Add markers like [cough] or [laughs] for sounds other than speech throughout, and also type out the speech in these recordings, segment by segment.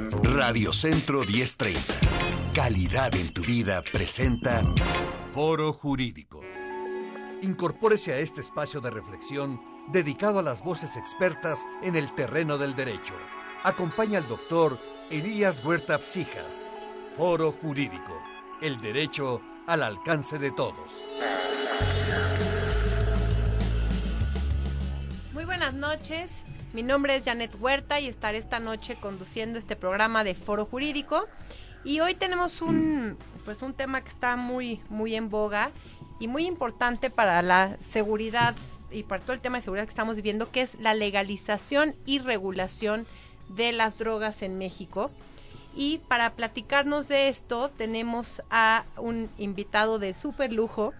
Radio Centro 1030. Calidad en tu vida presenta Foro Jurídico. Incorpórese a este espacio de reflexión dedicado a las voces expertas en el terreno del derecho. Acompaña al doctor Elías Huerta Psijas. Foro Jurídico. El derecho al alcance de todos. Muy buenas noches. Mi nombre es Janet Huerta y estaré esta noche conduciendo este programa de Foro Jurídico. Y hoy tenemos un, pues un tema que está muy, muy en boga y muy importante para la seguridad y para todo el tema de seguridad que estamos viviendo, que es la legalización y regulación de las drogas en México. Y para platicarnos de esto tenemos a un invitado de super lujo,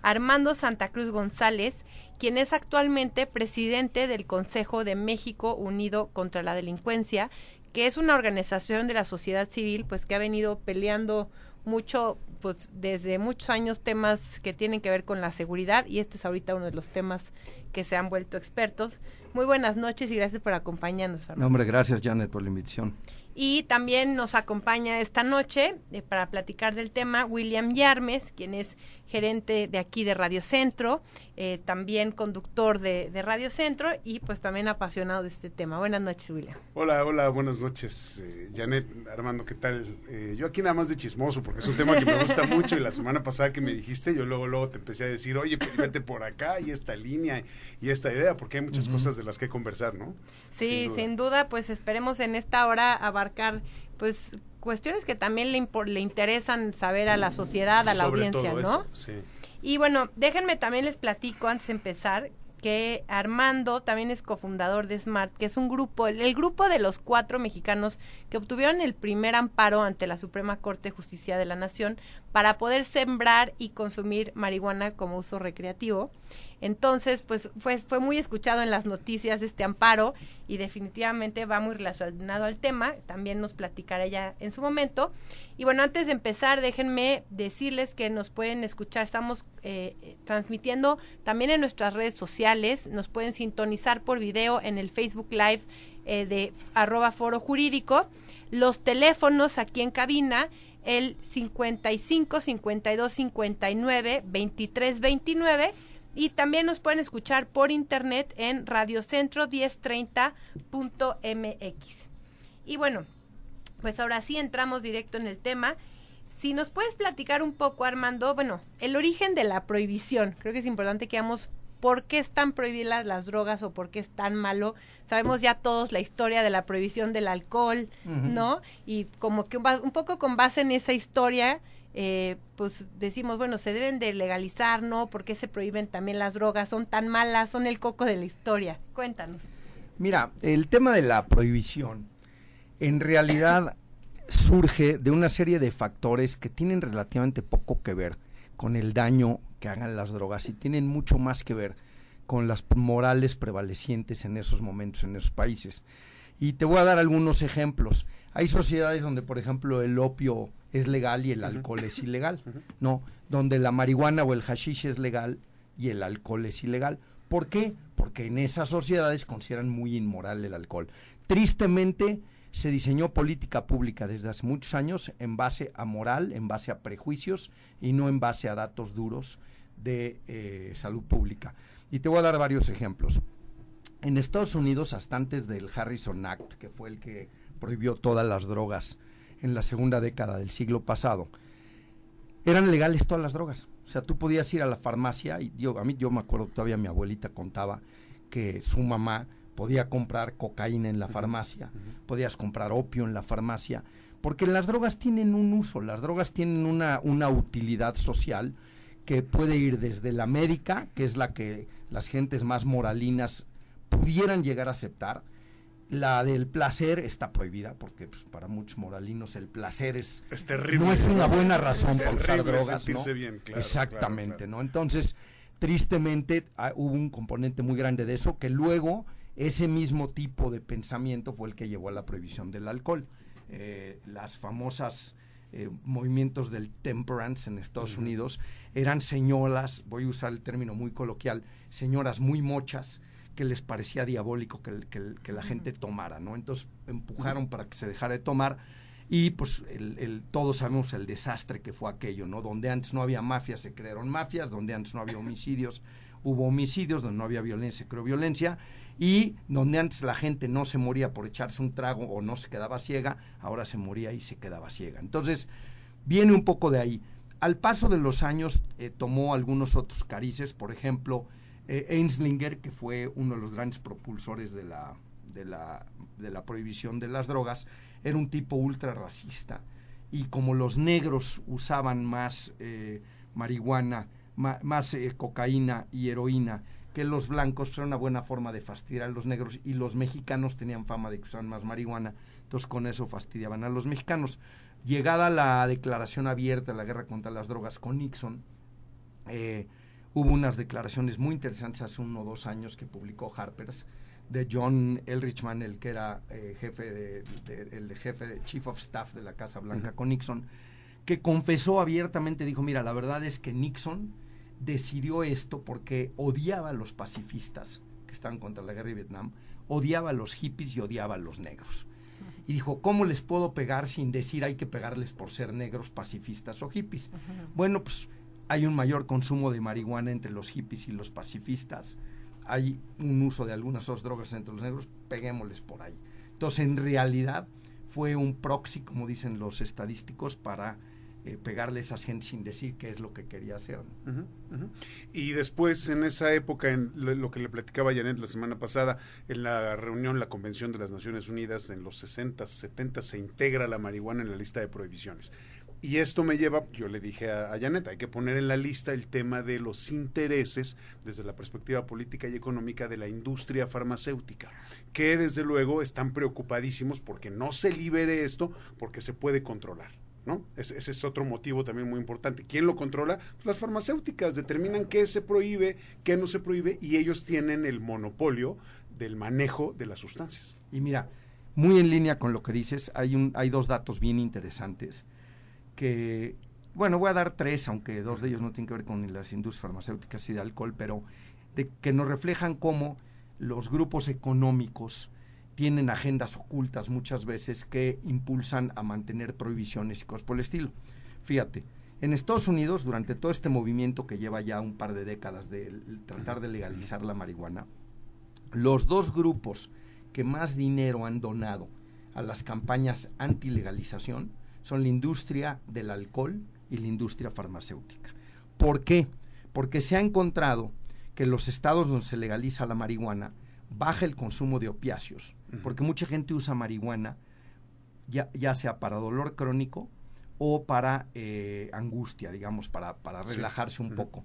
Armando Santa Cruz González, quien es actualmente presidente del Consejo de México Unido contra la Delincuencia, que es una organización de la sociedad civil, pues que ha venido peleando mucho, pues desde muchos años temas que tienen que ver con la seguridad y este es ahorita uno de los temas que se han vuelto expertos. Muy buenas noches y gracias por acompañarnos. No, hombre, gracias Janet por la invitación. Y también nos acompaña esta noche eh, para platicar del tema William Yarmes, quien es gerente de aquí de Radio Centro, eh, también conductor de, Radio Centro y pues también apasionado de este tema. Buenas noches, William. Hola, hola, buenas noches, eh, Janet, Armando, ¿qué tal? Eh, yo aquí nada más de chismoso porque es un tema que me gusta [laughs] mucho y la semana pasada que me dijiste, yo luego, luego te empecé a decir, oye, pues vete por acá y esta línea y esta idea, porque hay muchas cosas de las que conversar, ¿no? Sí, sin duda. pues esperemos en esta hora abarcar pues cuestiones que también le, le interesan saber a la sociedad, a la audiencia, ¿no? sí. Y bueno, déjenme también les platico antes de empezar que Armando también es cofundador de Smart, que es un grupo, el, grupo de los cuatro mexicanos que obtuvieron el primer amparo ante la Suprema Corte de Justicia de la Nación para poder sembrar y consumir marihuana como uso recreativo. Entonces, pues fue, fue muy escuchado en las noticias este amparo y definitivamente va muy relacionado al tema. También nos platicará ella en su momento. Y bueno, antes de empezar, déjenme decirles que nos pueden escuchar. Estamos eh, transmitiendo también en nuestras redes sociales. Nos pueden sintonizar por video en el Facebook Live eh, de arroba foro jurídico. Los teléfonos aquí en cabina el 55 52 59 23 29 y también nos pueden escuchar por internet en radiocentro1030.mx. Y bueno, pues ahora sí entramos directo en el tema. Si nos puedes platicar un poco, Armando, bueno, el origen de la prohibición. Creo que es importante que veamos por qué están prohibidas las drogas o por qué es tan malo. Sabemos ya todos la historia de la prohibición del alcohol, ¿no? Y como que un poco con base en esa historia, eh, pues decimos, bueno, se deben de legalizar, ¿no? ¿Por qué se prohíben también las drogas? Son tan malas, son el coco de la historia. Cuéntanos. Mira, el tema de la prohibición en realidad surge de una serie de factores que tienen relativamente poco que ver con el daño que hagan las drogas y tienen mucho más que ver con las morales prevalecientes en esos momentos, en esos países. Y te voy a dar algunos ejemplos. Hay sociedades donde, por ejemplo, el opio es legal y el alcohol es ilegal, ¿no? Donde la marihuana o el hashish es legal y el alcohol es ilegal. ¿Por qué? Porque en esas sociedades consideran muy inmoral el alcohol. Tristemente, se diseñó política pública desde hace muchos años en base a moral, en base a prejuicios y no en base a datos duros de eh, salud pública. Y te voy a dar varios ejemplos. En Estados Unidos, hasta antes del Harrison Act, que fue el que prohibió todas las drogas en la segunda década del siglo pasado, eran legales todas las drogas. O sea, tú podías ir a la farmacia y yo, a mí yo me acuerdo todavía mi abuelita contaba que su mamá podía comprar cocaína en la farmacia, podías comprar opio en la farmacia, porque las drogas tienen un uso, las drogas tienen una, una utilidad social que puede ir desde la médica, que es la que las gentes más moralinas pudieran llegar a aceptar, la del placer está prohibida porque pues, para muchos moralinos el placer es, terrible. No es una buena razón para usar drogas, ¿no? Exactamente, ¿no? Entonces, tristemente ah, hubo un componente muy grande de eso que luego ese mismo tipo de pensamiento fue el que llevó a la prohibición del alcohol. Eh, las famosas eh, movimientos del temperance en Estados Unidos eran señoras, voy a usar el término muy coloquial, señoras muy mochas que les parecía diabólico que, que, la gente tomara, ¿no? Entonces empujaron para que se dejara de tomar y pues el, todos sabemos el desastre que fue aquello, ¿no? Donde antes no había mafias se crearon mafias, donde antes no había [laughs] homicidios hubo homicidios, donde no había violencia se creó violencia y donde antes la gente no se moría por echarse un trago o no se quedaba ciega, ahora se moría y se quedaba ciega. Entonces viene un poco de ahí. Al paso de los años eh, tomó algunos otros carices, por ejemplo, eh, Einslinger, que fue uno de los grandes propulsores de la, de la, de la prohibición de las drogas, era un tipo ultra racista. Y como los negros usaban más eh, marihuana, más eh, cocaína y heroína que los blancos, pues era una buena forma de fastidiar a los negros. Y los mexicanos tenían fama de que usaban más marihuana, entonces con eso fastidiaban a los mexicanos. Llegada la declaración abierta de la guerra contra las drogas con Nixon, eh, hubo unas declaraciones muy interesantes hace uno o dos años que publicó Harper's de John Elrichman, el que era eh, jefe de, el jefe de Chief of Staff de la Casa Blanca con Nixon, que confesó abiertamente, dijo, mira, la verdad es que Nixon decidió esto porque odiaba a los pacifistas que estaban contra la guerra de Vietnam, odiaba a los hippies y odiaba a los negros. Y dijo, ¿cómo les puedo pegar sin decir hay que pegarles por ser negros, pacifistas o hippies? Bueno, pues hay un mayor consumo de marihuana entre los hippies y los pacifistas, hay un uso de algunas otras drogas entre los negros, peguémosles por ahí. Entonces, en realidad, fue un proxy, como dicen los estadísticos, para eh, pegarle a esas gente sin decir qué es lo que quería hacer. Y después, en esa época, en lo, que le platicaba Janet la semana pasada, en la reunión, la Convención de las Naciones Unidas, en los 60, 70, se integra la marihuana en la lista de prohibiciones. Y esto me lleva, yo le dije a, Janet, hay que poner en la lista el tema de los intereses desde la perspectiva política y económica de la industria farmacéutica, que desde luego están preocupadísimos porque no se libere esto, porque se puede controlar. ¿No? Ese, es otro motivo también muy importante. ¿Quién lo controla? Pues las farmacéuticas determinan qué se prohíbe, qué no se prohíbe y ellos tienen el monopolio del manejo de las sustancias. Y mira, muy en línea con lo que dices, hay, un, hay dos datos bien interesantes que, bueno, voy a dar tres, aunque dos de ellos no tienen que ver con las industrias farmacéuticas y de alcohol, pero de, que nos reflejan cómo los grupos económicos tienen agendas ocultas muchas veces que impulsan a mantener prohibiciones y cosas por el estilo. Fíjate, en Estados Unidos, durante todo este movimiento que lleva ya un par de décadas de tratar de legalizar la marihuana, los dos grupos que más dinero han donado a las campañas anti-legalización son la industria del alcohol y la industria farmacéutica. ¿Por qué? Porque se ha encontrado que en los estados donde se legaliza la marihuana baja el consumo de opiáceos, porque mucha gente usa marihuana ya, ya sea para dolor crónico o para eh, angustia, digamos, para, para relajarse un poco.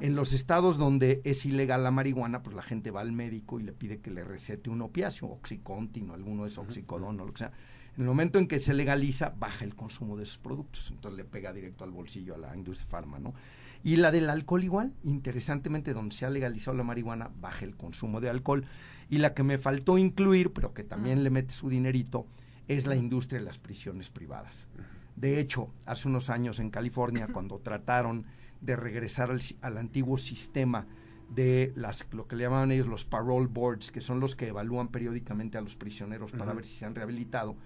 En los estados donde es ilegal la marihuana, pues la gente va al médico y le pide que le recete un opiáceo, oxicontin o alguno de esos, oxicodón o lo que sea. En el momento en que se legaliza, baja el consumo de esos productos, entonces le pega directo al bolsillo a la industria farma, ¿no? Y la del alcohol igual, interesantemente, donde se ha legalizado la marihuana, baja el consumo de alcohol. Y la que me faltó incluir, pero que también le mete su dinerito, es la industria de las prisiones privadas. De hecho, hace unos años en California, cuando trataron de regresar al, antiguo sistema de las, lo que le llamaban ellos los parole boards, que son los que evalúan periódicamente a los prisioneros para ver si se han rehabilitado,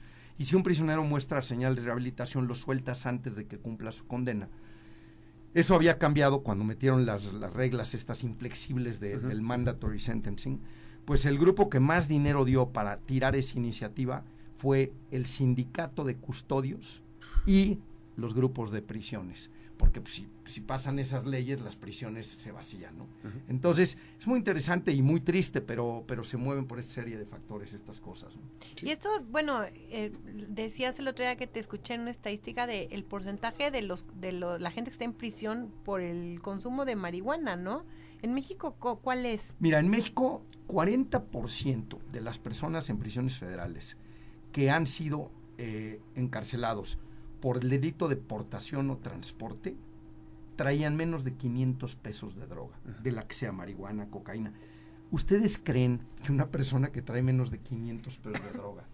y si un prisionero muestra señales de rehabilitación, lo sueltas antes de que cumpla su condena. Eso había cambiado cuando metieron las, reglas estas inflexibles del mandatory sentencing. Pues el grupo que más dinero dio para tirar esa iniciativa fue el sindicato de custodios y los grupos de prisiones porque pues, si, pasan esas leyes, las prisiones se vacían, ¿no? Entonces, es muy interesante y muy triste, pero, pero se mueven por esta serie de factores estas cosas. Y esto, bueno, eh, decías el otro día que te escuché en una estadística de el porcentaje de los de la gente que está en prisión por el consumo de marihuana, ¿no? En México, ¿cuál es? Mira, en México, 40% de las personas en prisiones federales que han sido eh, encarcelados por el delito de portación o transporte traían menos de 500 pesos de droga, de la que sea marihuana, cocaína. ¿Ustedes creen que una persona que trae menos de 500 pesos de droga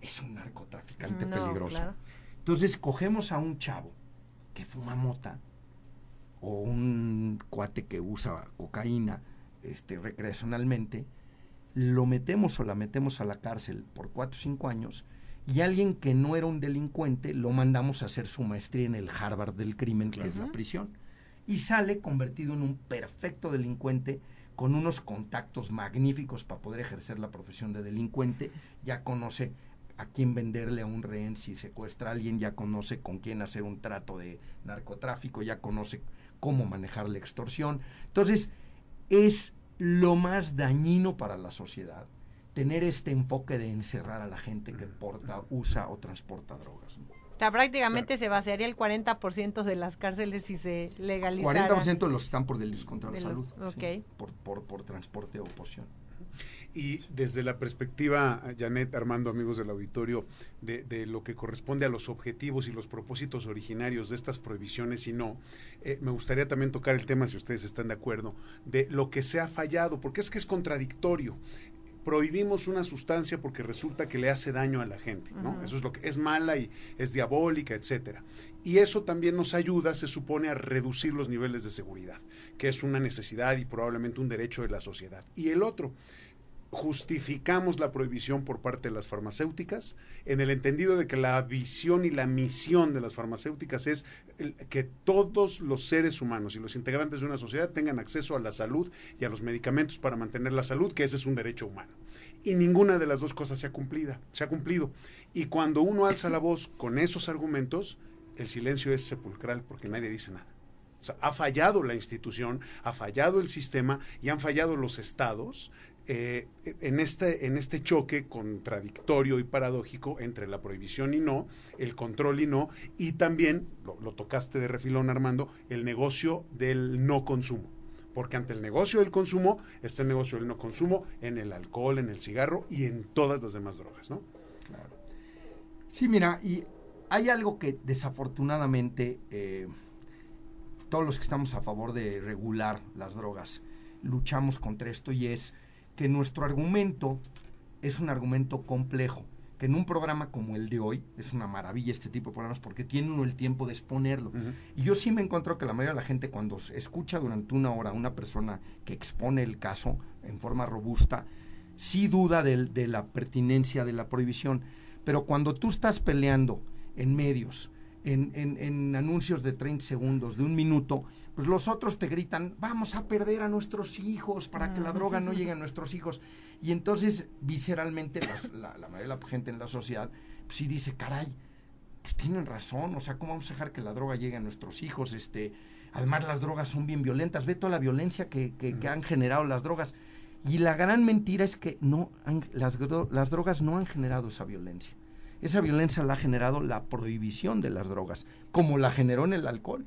es un narcotraficante peligroso? Entonces cogemos a un chavo que fuma mota o un cuate que usa cocaína este, recreacionalmente lo metemos o la metemos a la cárcel por cuatro o cinco años y alguien que no era un delincuente lo mandamos a hacer su maestría en el Harvard del crimen, que es la prisión. Y sale convertido en un perfecto delincuente con unos contactos magníficos para poder ejercer la profesión de delincuente, ya conoce a quién venderle a un rehén si secuestra a alguien, ya conoce con quién hacer un trato de narcotráfico, ya conoce cómo manejar la extorsión. Entonces, es lo más dañino para la sociedad tener este enfoque de encerrar a la gente que porta, usa o transporta drogas. O sea, prácticamente se vaciaría el 40% de las cárceles si se legalizara. 40% de los están por delitos contra la salud. por, por, por transporte o porción. Y desde la perspectiva, Janet, Armando, amigos del auditorio, de, de, lo que corresponde a los objetivos y los propósitos originarios de estas prohibiciones y no, eh, me gustaría también tocar el tema, si ustedes están de acuerdo, de lo que se ha fallado, porque es que es contradictorio prohibimos una sustancia porque resulta que le hace daño a la gente, ¿no? Eso es lo que es mala y es diabólica, etcétera. Y eso también nos ayuda, se supone, a reducir los niveles de seguridad, que es una necesidad y probablemente un derecho de la sociedad. Y el otro, justificamos la prohibición por parte de las farmacéuticas en el entendido de que la visión y la misión de las farmacéuticas es que todos los seres humanos y los integrantes de una sociedad tengan acceso a la salud y a los medicamentos para mantener la salud, que ese es un derecho humano. Y ninguna de las dos cosas se ha cumplido, se ha cumplido. Y cuando uno alza la voz con esos argumentos, el silencio es sepulcral porque nadie dice nada. ha fallado la institución, ha fallado el sistema y han fallado los estados eh, en, este, en este choque contradictorio y paradójico entre la prohibición y no, el control y no, y también, lo, tocaste de refilón Armando, el negocio del no consumo. Porque ante el negocio del consumo está el negocio del no consumo en el alcohol, en el cigarro y en todas las demás drogas, ¿no? Claro. Sí, mira, y hay algo que desafortunadamente eh, todos los que estamos a favor de regular las drogas luchamos contra esto y es que nuestro argumento es un argumento complejo, que en un programa como el de hoy, es una maravilla este tipo de programas porque tiene uno el tiempo de exponerlo. Y yo sí me encuentro que la mayoría de la gente cuando escucha durante una hora a una persona que expone el caso en forma robusta, sí duda de, de la pertinencia de la prohibición. Pero cuando tú estás peleando en medios, en, en, en anuncios de 30 segundos, de un minuto, pues los otros te gritan, vamos a perder a nuestros hijos para que la droga no llegue a nuestros hijos. Y entonces, visceralmente, la, la, mayoría de la gente en la sociedad, pues sí dice, caray, pues tienen razón, o sea, ¿cómo vamos a dejar que la droga llegue a nuestros hijos? Este, además, las drogas son bien violentas, ve toda la violencia que, que, han generado las drogas. Y la gran mentira es que no las, las drogas no han generado esa violencia. Esa violencia la ha generado la prohibición de las drogas, como la generó en el alcohol.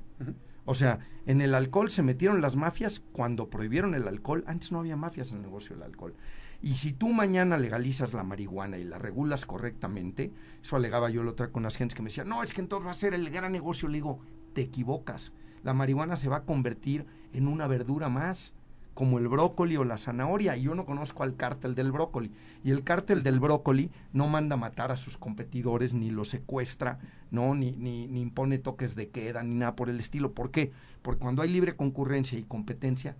O sea, en el alcohol se metieron las mafias cuando prohibieron el alcohol. Antes no había mafias en el negocio del alcohol. Y si tú mañana legalizas la marihuana y la regulas correctamente, eso alegaba yo la otra con las gentes que me decían, no, es que entonces va a ser el gran negocio. Le digo, te equivocas. La marihuana se va a convertir en una verdura más como el brócoli o la zanahoria. Y yo no conozco al cártel del brócoli. Y el cártel del brócoli no manda matar a sus competidores, ni los secuestra, ¿no? Ni, ni, ni impone toques de queda, ni nada por el estilo. ¿Por qué? Porque cuando hay libre concurrencia y competencia,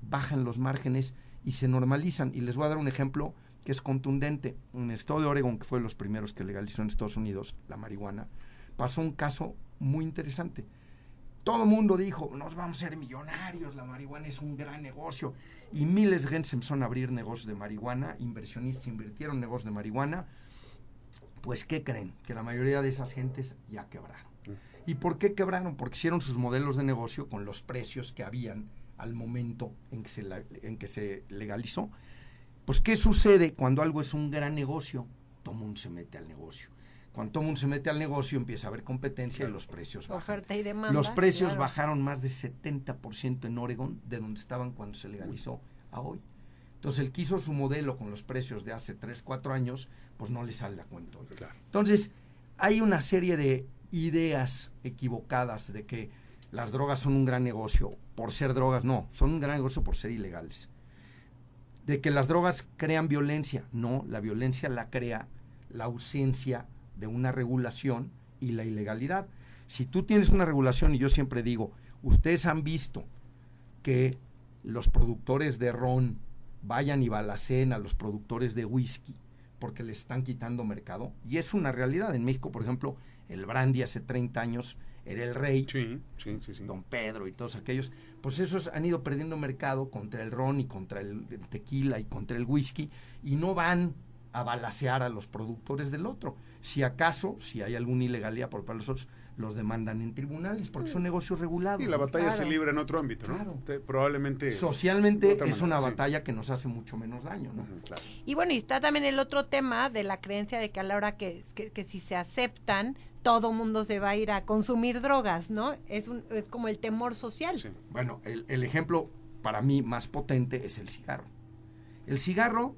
bajan los márgenes y se normalizan. Y les voy a dar un ejemplo que es contundente. En el estado de Oregon, que fue de los primeros que legalizó en Estados Unidos la marihuana, pasó un caso muy interesante todo el mundo dijo, nos vamos a ser millonarios, la marihuana es un gran negocio. Y miles de gente se empezaron a abrir negocios de marihuana, inversionistas invirtieron negocios de marihuana. Pues, ¿qué creen? Que la mayoría de esas gentes ya quebraron. ¿Y por qué quebraron? Porque hicieron sus modelos de negocio con los precios que habían al momento en que se, en que se legalizó. Pues, ¿qué sucede cuando algo es un gran negocio? Todo el mundo se mete al negocio. Cuando todo el mundo se mete al negocio, empieza a haber competencia y los precios bajan. Oferta y demanda. Los precios bajaron más de 70% en Oregon, de donde estaban cuando se legalizó a hoy. Entonces, el que hizo su modelo con los precios de hace 3, 4 años, pues no le sale a cuento. Entonces, hay una serie de ideas equivocadas de que las drogas son un gran negocio por ser drogas. No, son un gran negocio por ser ilegales. De que las drogas crean violencia. No, la violencia la crea la ausencia de una regulación y la ilegalidad. Si tú tienes una regulación, y yo siempre digo, ustedes han visto que los productores de ron vayan y balacen a los productores de whisky porque le están quitando mercado. Y es una realidad. En México, por ejemplo, el brandy hace 30 años era el rey, sí, sí, sí, don Pedro y todos aquellos, pues esos han ido perdiendo mercado contra el ron y contra el, tequila y contra el whisky y no van a balasear a los productores del otro. Si acaso, si hay alguna ilegalidad por parte de los otros, los demandan en tribunales porque son negocios regulados. Y la batalla se libra en otro ámbito, ¿no? probablemente. Socialmente es una batalla que nos hace mucho menos daño, ¿no? Y bueno, y está también el otro tema de la creencia de que a la hora que, que, si se aceptan, todo mundo se va a ir a consumir drogas, ¿no? Es, un, es como el temor social. Bueno, el, el ejemplo para mí más potente es el cigarro. El cigarro,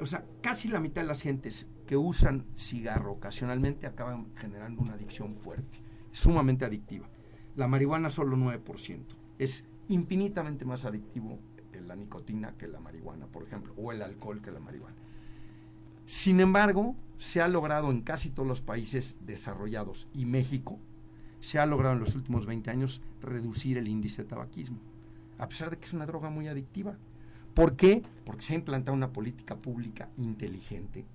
o sea, casi la mitad de las gentes que usan cigarro ocasionalmente acaban generando una adicción fuerte, sumamente adictiva. La marihuana solo 9%. Es infinitamente más adictivo la nicotina que la marihuana, por ejemplo, o el alcohol que la marihuana. Sin embargo, se ha logrado en casi todos los países desarrollados y México, se ha logrado en los últimos 20 años reducir el índice de tabaquismo, a pesar de que es una droga muy adictiva. ¿Por qué? Porque se ha implantado una política pública inteligente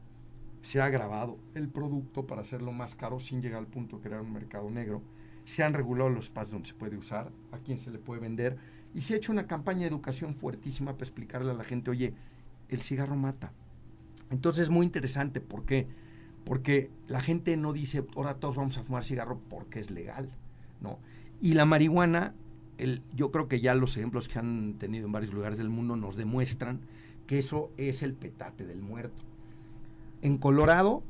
se ha agravado el producto para hacerlo más caro sin llegar al punto de crear un mercado negro. Se han regulado los espacios donde se puede usar, a quién se le puede vender, y se ha hecho una campaña de educación fuertísima para explicarle a la gente, oye, el cigarro mata. Entonces es muy interesante, ¿por qué? Porque la gente no dice, ahora todos vamos a fumar cigarro porque es legal, ¿no? Y la marihuana, el, yo creo que ya los ejemplos que han tenido en varios lugares del mundo nos demuestran que eso es el petate del muerto. En Colorado,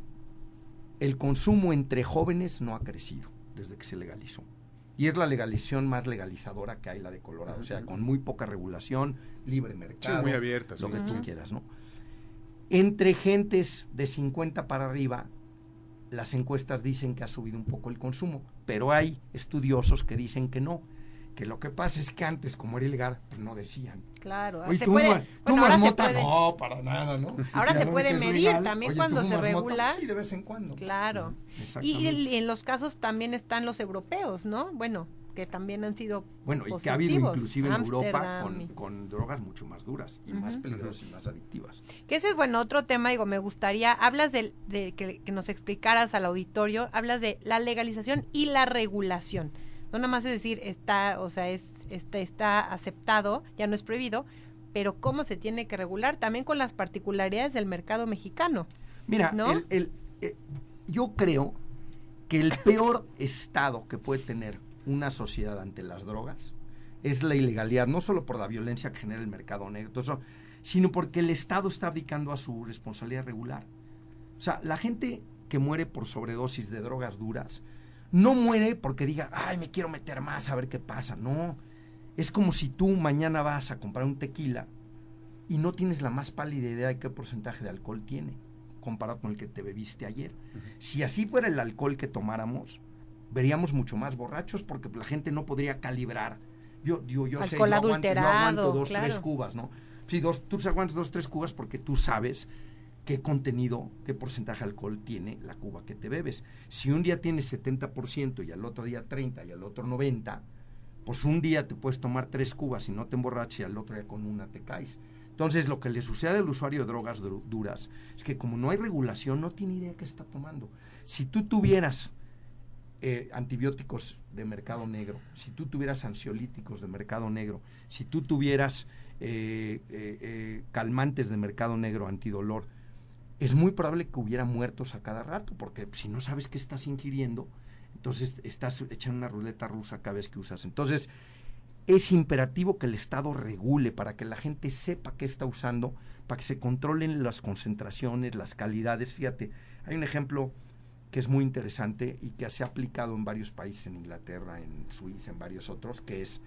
el consumo entre jóvenes no ha crecido desde que se legalizó. Y es la legalización más legalizadora que hay, la de Colorado. O sea, con muy poca regulación, libre mercado. muy abierta. Lo que tú quieras, ¿no? Entre gentes de 50 para arriba, las encuestas dicen que ha subido un poco el consumo, pero hay estudiosos que dicen que no que lo que pasa es que antes, como era ilegal, pues no decían. Claro. Oye, tú, puede, mota, no, para nada, ¿no? [laughs] Ahora se puede medir también cuando se regula. sí, de vez en cuando. Claro. Y, en los casos también están los europeos, ¿no? Bueno, que también han sido Bueno, y que ha habido inclusive en Europa con, drogas mucho más duras y más peligrosas y más adictivas. Que ese es, bueno, otro tema, digo, me gustaría, hablas de, de que, que nos explicaras al auditorio, hablas de la legalización y la regulación. No nada más es decir, está, o sea, es, está, está aceptado, ya no es prohibido, pero cómo se tiene que regular también con las particularidades del mercado mexicano. Mira, el, eh, yo creo que el peor estado que puede tener una sociedad ante las drogas es la ilegalidad, no solo por la violencia que genera el mercado negro, sino porque el Estado está abdicando a su responsabilidad regular. O sea, la gente que muere por sobredosis de drogas duras, no muere porque diga, ay, me quiero meter más a ver qué pasa. No. Es como si tú mañana vas a comprar un tequila y no tienes la más pálida idea de qué porcentaje de alcohol tiene comparado con el que te bebiste ayer. Si así fuera el alcohol que tomáramos, veríamos mucho más borrachos porque la gente no podría calibrar. Yo, yo, yo sé, yo aguanto, dos, tres cubas, ¿no? Sí, dos, tú aguantas dos, tres cubas porque tú sabes qué contenido, qué porcentaje de alcohol tiene la cuba que te bebes. Si un día tienes 70% y al otro día 30 y al otro 90, pues un día te puedes tomar tres cubas y no te emborrachas y al otro día con una te caes. Entonces lo que le sucede al usuario de drogas duras es que como no hay regulación no tiene idea qué está tomando. Si tú tuvieras eh, antibióticos de mercado negro, si tú tuvieras ansiolíticos de mercado negro, si tú tuvieras eh, eh, calmantes de mercado negro, antidolor, es muy probable que hubiera muertos a cada rato, porque si no sabes qué estás ingiriendo, entonces estás echando una ruleta rusa cada vez que usas. Entonces, es imperativo que el Estado regule para que la gente sepa qué está usando, para que se controlen las concentraciones, las calidades. Fíjate, hay un ejemplo que es muy interesante y que se ha aplicado en varios países, en Inglaterra, en Suiza, en varios otros, que es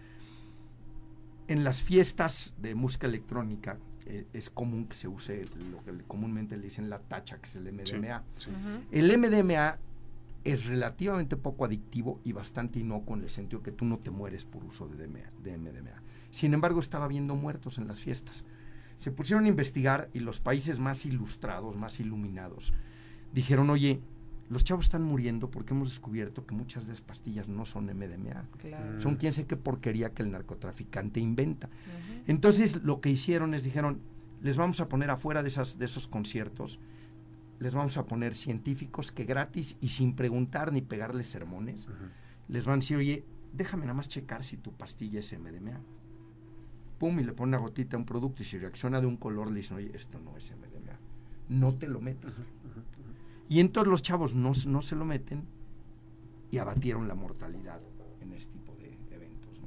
en las fiestas de música electrónica, eh, es común que se use lo que comúnmente le dicen la tacha, que es el MDMA. El MDMA es relativamente poco adictivo y bastante inocuo en el sentido que tú no te mueres por uso de, de MDMA. Sin embargo, estaba habiendo muertos en las fiestas. Se pusieron a investigar y los países más ilustrados, más iluminados, dijeron, oye, los chavos están muriendo porque hemos descubierto que muchas de esas pastillas no son MDMA. Son quién sé qué porquería que el narcotraficante inventa. Entonces lo que hicieron es dijeron, les vamos a poner afuera de, esas, de esos conciertos, les vamos a poner científicos que gratis y sin preguntar ni pegarles sermones, les van a decir, oye, déjame nada más checar si tu pastilla es MDMA. Pum, y le pone una gotita a un producto y si reacciona de un color le dicen, oye, esto no es MDMA. No te lo metas. Y entonces los chavos no, no se lo meten y abatieron la mortalidad en este tipo de eventos.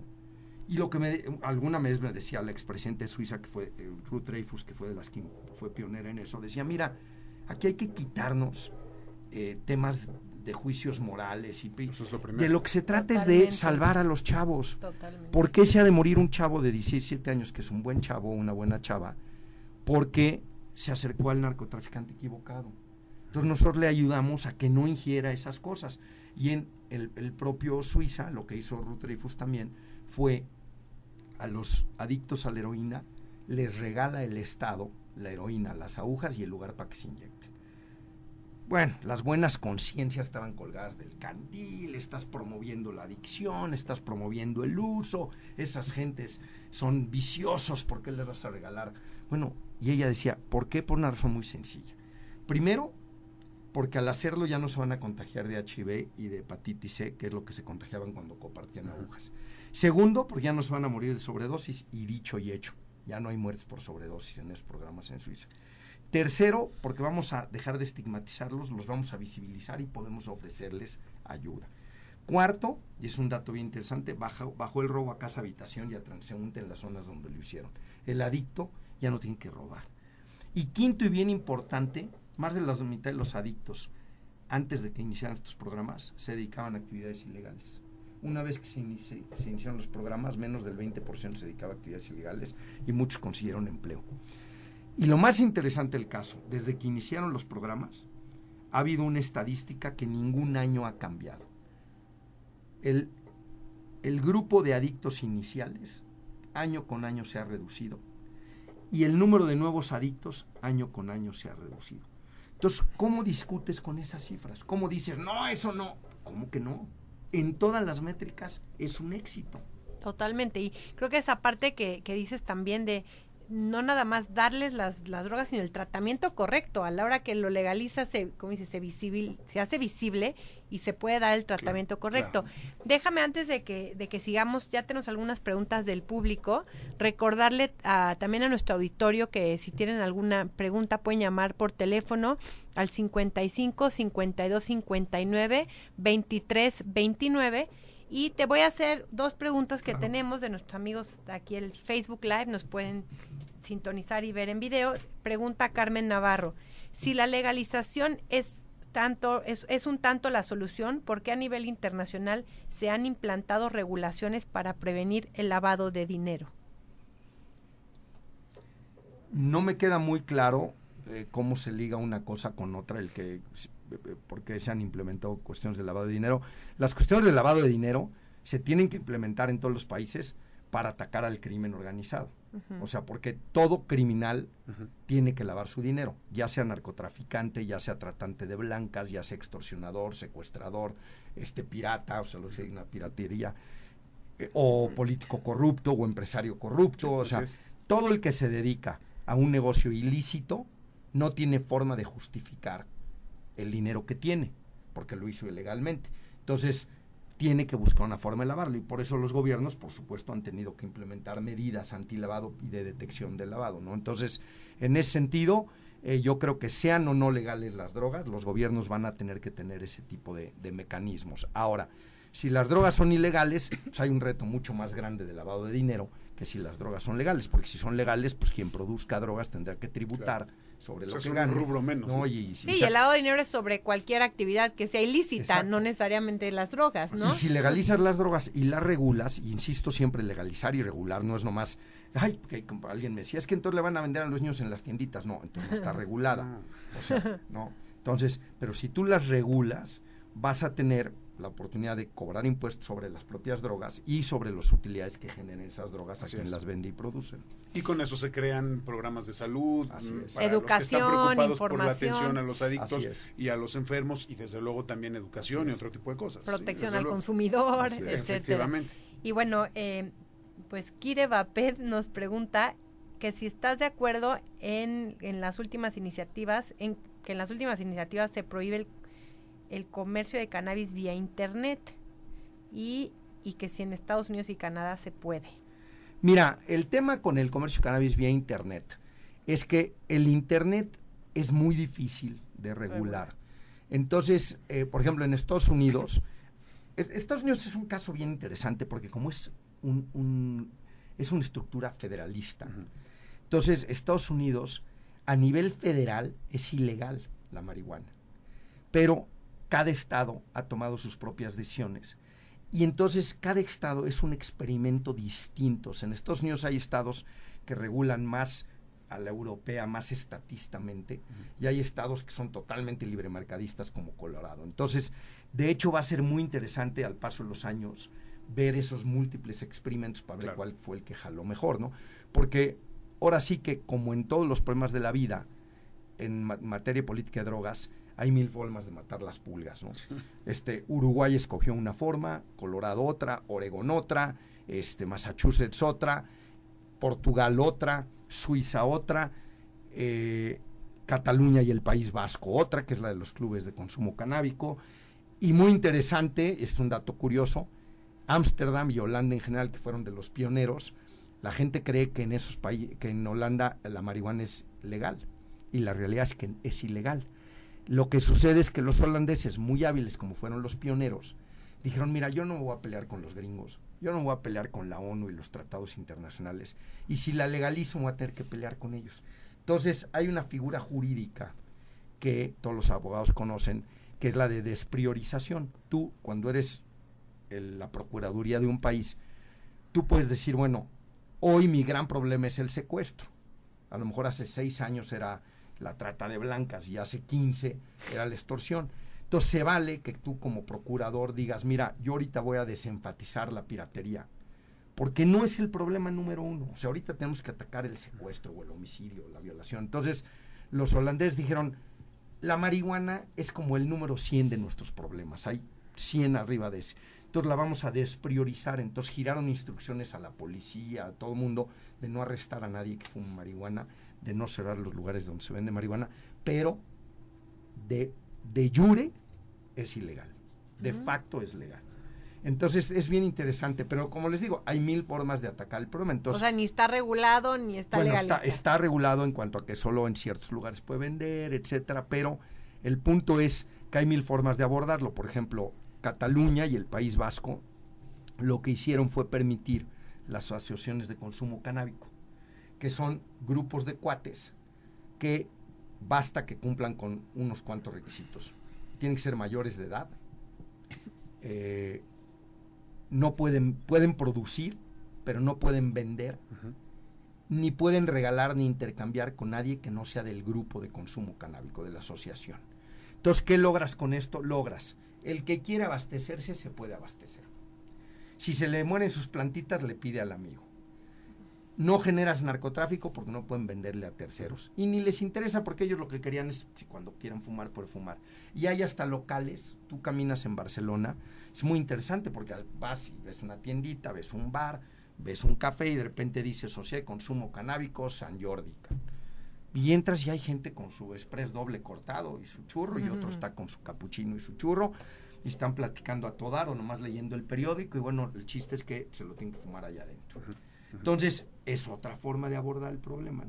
Y lo que me, alguna vez me decía la expresidente de Suiza, que fue eh, Ruth Dreyfus, que fue de las que fue pionera en eso, decía, mira, aquí hay que quitarnos eh, temas de juicios morales y de lo que se trata es de salvar a los chavos. Totalmente. ¿Por qué se ha de morir un chavo de 17 años que es un buen chavo, una buena chava? Porque se acercó al narcotraficante equivocado. Entonces nosotros le ayudamos a que no ingiera esas cosas. Y en el, propio Suiza, lo que hizo Ruth también, fue a los adictos a la heroína, les regala el Estado la heroína, las agujas y el lugar para que se inyecten. Bueno, las buenas conciencias estaban colgadas del candil, estás promoviendo la adicción, estás promoviendo el uso, esas gentes son viciosos, ¿por qué les vas a regalar? Bueno, y ella decía, ¿por qué? Por una razón muy sencilla. Primero, porque al hacerlo ya no se van a contagiar de HIV y de hepatitis C, que es lo que se contagiaban cuando compartían agujas. Segundo, porque ya no se van a morir de sobredosis, y dicho y hecho, ya no hay muertes por sobredosis en esos programas en Suiza. Tercero, porque vamos a dejar de estigmatizarlos, los vamos a visibilizar y podemos ofrecerles ayuda. Cuarto, y es un dato bien interesante, bajó, el robo a casa habitación y a transeúnte en las zonas donde lo hicieron. El adicto ya no tiene que robar. Y quinto y bien importante, más de la mitad de los adictos, antes de que iniciaran estos programas, se dedicaban a actividades ilegales. Una vez que se, iniciaron los programas, menos del 20% se dedicaba a actividades ilegales y muchos consiguieron empleo. Y lo más interesante del caso, desde que iniciaron los programas, ha habido una estadística que ningún año ha cambiado. El, el grupo de adictos iniciales año con año se ha reducido y el número de nuevos adictos año con año se ha reducido. Entonces, ¿cómo discutes con esas cifras? ¿Cómo dices, no, eso no? ¿Cómo que no? En todas las métricas es un éxito. Totalmente. Y creo que esa parte que, que dices también de no nada más darles las, las, drogas, sino el tratamiento correcto. A la hora que lo legaliza, se, como dice, se, visible, se hace visible y se puede dar el tratamiento correcto. Déjame antes de que, de que sigamos, ya tenemos algunas preguntas del público, recordarle también a nuestro auditorio que si tienen alguna pregunta pueden llamar por teléfono al 55 52 59 23 29 y te voy a hacer dos preguntas que tenemos de nuestros amigos aquí el Facebook Live, nos pueden sintonizar y ver en video. Pregunta Carmen Navarro, si la legalización es tanto es, un tanto la solución, ¿por qué a nivel internacional se han implantado regulaciones para prevenir el lavado de dinero? No me queda muy claro eh, cómo se liga una cosa con otra, el que porque se han implementado cuestiones de lavado de dinero. Las cuestiones de lavado de dinero se tienen que implementar en todos los países para atacar al crimen organizado. O sea, porque todo criminal tiene que lavar su dinero, ya sea narcotraficante, ya sea tratante de blancas, ya sea extorsionador, secuestrador, este pirata, o sea, lo que una piratería, eh, o político corrupto o empresario corrupto, o sea, todo el que se dedica a un negocio ilícito no tiene forma de justificar el dinero que tiene, porque lo hizo ilegalmente. Entonces, tiene que buscar una forma de lavarlo y por eso los gobiernos, por supuesto, han tenido que implementar medidas anti-lavado y de detección del lavado, ¿no? Entonces, en ese sentido, eh, yo creo que sean o no legales las drogas, los gobiernos van a tener que tener ese tipo de, de mecanismos. Ahora, si las drogas son ilegales, pues hay un reto mucho más grande de lavado de dinero que si las drogas son legales, porque si son legales, pues quien produzca drogas tendrá que tributar sobre lo que gana. Un rubro menos. sí, el lavado de dinero es sobre cualquier actividad que sea ilícita, no necesariamente las drogas, ¿no? si legalizas las drogas y las regulas, insisto siempre, legalizar y regular no es nomás, ay, que alguien me decía, es que entonces le van a vender a los niños en las tienditas, no, entonces no está [laughs] regulada, ah. o sea, no. Entonces, pero si tú las regulas, vas a tener la oportunidad de cobrar impuestos sobre las propias drogas y sobre las utilidades que generen esas drogas a quien las vende y producen. Y con eso se crean programas de salud, mm, para educación, los que están preocupados por la atención a los adictos y a los enfermos y desde luego también educación y otro tipo de cosas. Protección al consumidor, etcétera. Y bueno, eh, pues Kire Vaped nos pregunta que si estás de acuerdo en, en las últimas iniciativas, en que en las últimas iniciativas se prohíbe el el comercio de cannabis vía Internet y, que si en Estados Unidos y Canadá se puede. Mira, el tema con el comercio de cannabis vía Internet es que el Internet es muy difícil de regular. Entonces, eh, por ejemplo, en Estados Unidos, [laughs] Estados Unidos es un caso bien interesante porque como es un, es una estructura federalista, entonces Estados Unidos a nivel federal es ilegal la marihuana, pero cada estado ha tomado sus propias decisiones. Y entonces cada estado es un experimento distinto. en Estados Unidos hay estados que regulan más a la europea, más estatistamente, y hay estados que son totalmente libremercadistas como Colorado. Entonces, de hecho, va a ser muy interesante al paso de los años ver esos múltiples experimentos para ver cuál fue el que jaló mejor, ¿no? Porque ahora sí que, como en todos los problemas de la vida, en materia de política de drogas, hay mil formas de matar las pulgas, ¿no? [laughs] Este, Uruguay escogió una forma, Colorado otra, Oregón otra, este, Massachusetts otra, Portugal otra, Suiza otra, eh, Cataluña y el País Vasco otra, que es la de los clubes de consumo canábico. Y muy interesante, es un dato curioso, Ámsterdam y Holanda en general, que fueron de los pioneros, la gente cree que en esos países, que en Holanda la marihuana es legal. Y la realidad es que es ilegal. Lo que sucede es que los holandeses, muy hábiles como fueron los pioneros, dijeron, mira, yo no voy a pelear con los gringos, yo no voy a pelear con la ONU y los tratados internacionales, y si la legalizo voy a tener que pelear con ellos. Entonces hay una figura jurídica que todos los abogados conocen, que es la de despriorización. Tú, cuando eres la Procuraduría de un país, tú puedes decir, bueno, hoy mi gran problema es el secuestro. A lo mejor hace seis años era la trata de blancas y hace 15 era la extorsión. Entonces se vale que tú como procurador digas, mira, yo ahorita voy a desenfatizar la piratería, porque no es el problema número uno. O sea, ahorita tenemos que atacar el secuestro o el homicidio, la violación. Entonces los holandeses dijeron, la marihuana es como el número 100 de nuestros problemas, hay 100 arriba de ese. Entonces la vamos a despriorizar. Entonces giraron instrucciones a la policía, a todo el mundo, de no arrestar a nadie que fume marihuana de no cerrar los lugares donde se vende marihuana, pero de, de jure es ilegal, de facto es legal. Entonces es bien interesante, pero como les digo, hay mil formas de atacar el problema. Entonces, o sea, ni está regulado ni está bueno, Está, está regulado en cuanto a que solo en ciertos lugares puede vender, etcétera, pero el punto es que hay mil formas de abordarlo. Por ejemplo, Cataluña y el País Vasco lo que hicieron fue permitir las asociaciones de consumo canábico que son grupos de cuates que basta que cumplan con unos cuantos requisitos. Tienen que ser mayores de edad, eh, no pueden, pueden producir, pero no pueden vender, ni pueden regalar ni intercambiar con nadie que no sea del grupo de consumo canábico, de la asociación. Entonces, ¿qué logras con esto? Logras, el que quiere abastecerse se puede abastecer. Si se le mueren sus plantitas, le pide al amigo no generas narcotráfico porque no pueden venderle a terceros. Y ni les interesa porque ellos lo que querían es, si cuando quieran fumar, pueden fumar. Y hay hasta locales, tú caminas en Barcelona, es muy interesante porque vas y ves una tiendita, ves un bar, ves un café y de repente dice Sociedad de Consumo Canábico San Jordi. Y entras y hay gente con su express doble cortado y su churro, y otro está con su capuchino y su churro, y están platicando a todar o nomás leyendo el periódico, y bueno, el chiste es que se lo tienen que fumar allá adentro. Entonces, es otra forma de abordar el problema.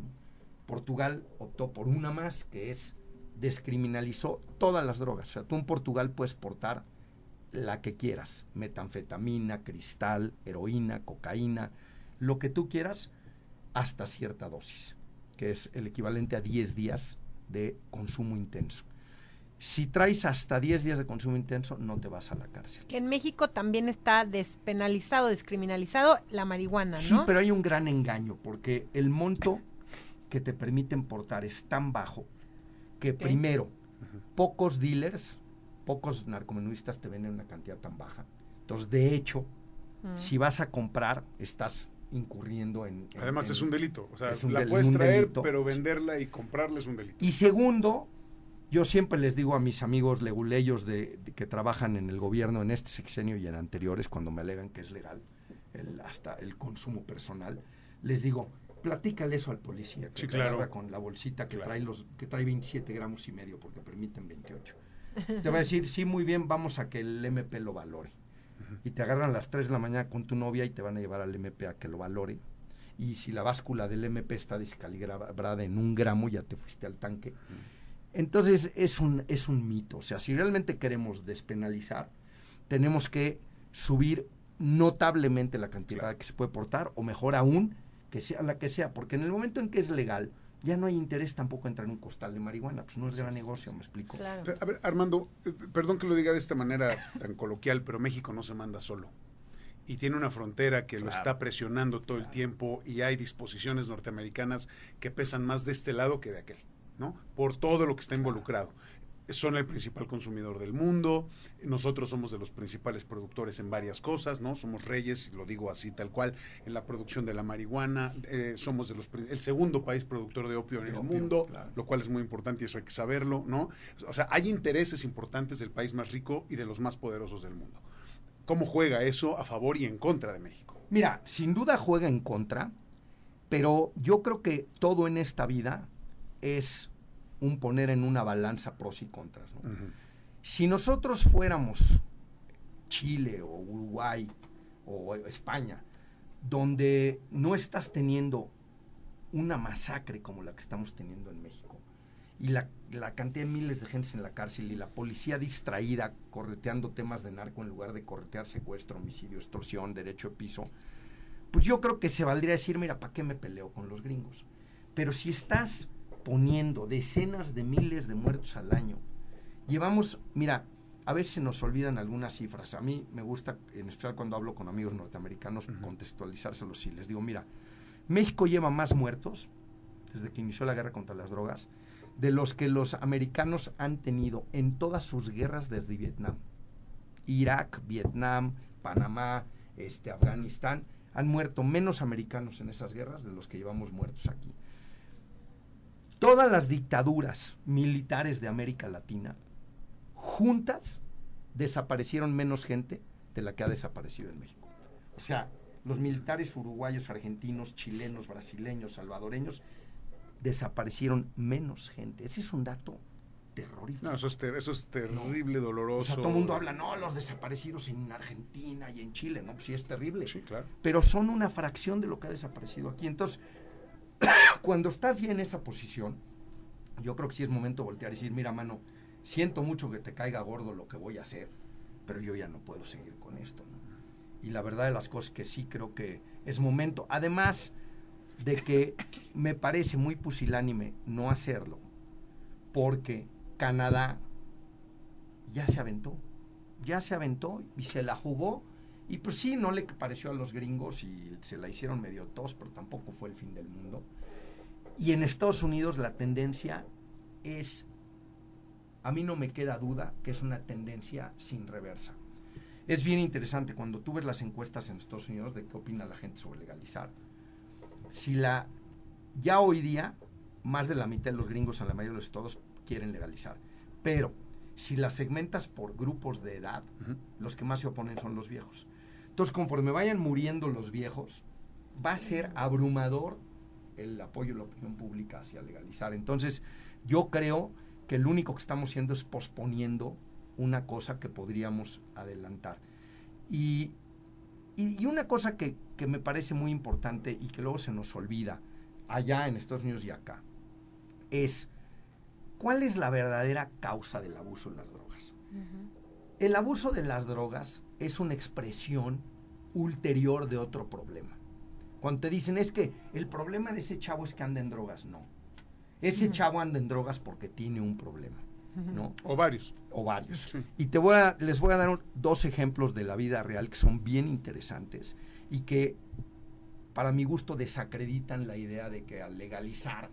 Portugal optó por una más, que es descriminalizó todas las drogas. O sea, tú en Portugal puedes portar la que quieras, metanfetamina, cristal, heroína, cocaína, lo que tú quieras, hasta cierta dosis, que es el equivalente a 10 días de consumo intenso si traes hasta 10 días de consumo intenso, no te vas a la cárcel. Que en México también está despenalizado, descriminalizado la marihuana, ¿no? Sí, pero hay un gran engaño, porque el monto que te permiten portar es tan bajo que primero, pocos dealers pocos narcomenudistas te venden una cantidad tan baja. Entonces, de hecho, mm. si vas a comprar, estás incurriendo en... Además es un delito, o sea, la puedes traer, pero venderla y comprarla es un delito. Y segundo, yo siempre les digo a mis amigos leguleyos de, que trabajan en el gobierno en este sexenio y en anteriores, cuando me alegan que es legal, el, hasta el consumo personal, les digo, platícale eso al policía, que claro. con la bolsita que trae los que trae 27 gramos y medio porque permiten 28. Te va a decir, sí, muy bien, vamos a que el MP lo valore. Y te agarran a las 3 de la mañana con tu novia y te van a llevar al MP a que lo valore. Y si la báscula del MP está descalibrada en un gramo, ya te fuiste al tanque. Entonces es un, es un mito. O sea, si realmente queremos despenalizar, tenemos que subir notablemente la cantidad que se puede portar, o mejor aún, que sea la que sea, porque en el momento en que es legal, ya no hay interés tampoco entrar en un costal de marihuana, pues no es gran negocio, me explico. a ver, Armando, eh, perdón que lo diga de esta manera tan coloquial, pero México no se manda solo. Y tiene una frontera que lo está presionando todo el tiempo y hay disposiciones norteamericanas que pesan más de este lado que de aquel. ¿No? Por todo lo que está involucrado. Son el principal consumidor del mundo, nosotros somos de los principales productores en varias cosas, ¿no? Somos reyes, lo digo así tal cual, en la producción de la marihuana, eh, somos de los, el segundo país productor de opio en el, mundo, lo cual es muy importante y eso hay que saberlo, ¿no? O sea, hay intereses importantes del país más rico y de los más poderosos del mundo. ¿Cómo juega eso a favor y en contra de México? Mira, sin duda juega en contra, pero yo creo que todo en esta vida es un poner en una balanza pros y contras. Si nosotros fuéramos Chile o Uruguay o España, donde no estás teniendo una masacre como la que estamos teniendo en México, y la, la, cantidad de miles de gente en la cárcel y la policía distraída correteando temas de narco en lugar de corretear secuestro, homicidio, extorsión, derecho de piso, pues yo creo que se valdría decir, mira, ¿para qué me peleo con los gringos? Pero si estás poniendo decenas de miles de muertos al año. Llevamos, mira, a veces nos olvidan algunas cifras. A mí me gusta, en especial cuando hablo con amigos norteamericanos, contextualizárselos y les digo, mira, México lleva más muertos desde que inició la guerra contra las drogas de los que los americanos han tenido en todas sus guerras desde Vietnam. Irak, Vietnam, Panamá, este, Afganistán, han muerto menos americanos en esas guerras de los que llevamos muertos aquí todas las dictaduras militares de América Latina juntas desaparecieron menos gente de la que ha desaparecido en México. O sea, los militares uruguayos, argentinos, chilenos, brasileños, salvadoreños desaparecieron menos gente. Ese es un dato terrorífico. No, eso es, eso es terrible, doloroso. O sea, todo el mundo habla, no, los desaparecidos en Argentina y en Chile, no, pues sí es terrible. Sí, claro. Pero son una fracción de lo que ha desaparecido aquí. Entonces, [coughs] cuando estás ya en esa posición, yo creo que sí es momento de voltear y decir, mira, mano, siento mucho que te caiga gordo lo que voy a hacer, pero yo ya no puedo seguir con esto. Y la verdad de las cosas que sí creo que es momento, además de que [coughs] me parece muy pusilánime no hacerlo, porque Canadá ya se aventó, ya se aventó y se la jugó y pues sí, no le pareció a los gringos y se la hicieron medio tos, pero tampoco fue el fin del mundo. Y en Estados Unidos la tendencia es, a mí no me queda duda que es una tendencia sin reversa. Es bien interesante cuando tú ves las encuestas en Estados Unidos de qué opina la gente sobre legalizar. Si la, ya hoy día, más de la mitad de los gringos en la mayoría de los estados quieren legalizar. Pero si la segmentas por grupos de edad, los que más se oponen son los viejos. Entonces, conforme vayan muriendo los viejos, va a ser abrumador el apoyo de la opinión pública hacia legalizar. Entonces, yo creo que lo único que estamos haciendo es posponiendo una cosa que podríamos adelantar. Y, una cosa que, que, me parece muy importante y que luego se nos olvida allá en Estados Unidos y acá, es cuál es la verdadera causa del abuso de las drogas. El abuso de las drogas es una expresión ulterior de otro problema. Cuando te dicen es que el problema de ese chavo es que anda en drogas, no. Ese chavo anda en drogas porque tiene un problema, ¿no? O varios. O varios. Y te voy a, les voy a dar dos ejemplos de la vida real que son bien interesantes y que para mi gusto desacreditan la idea de que al legalizar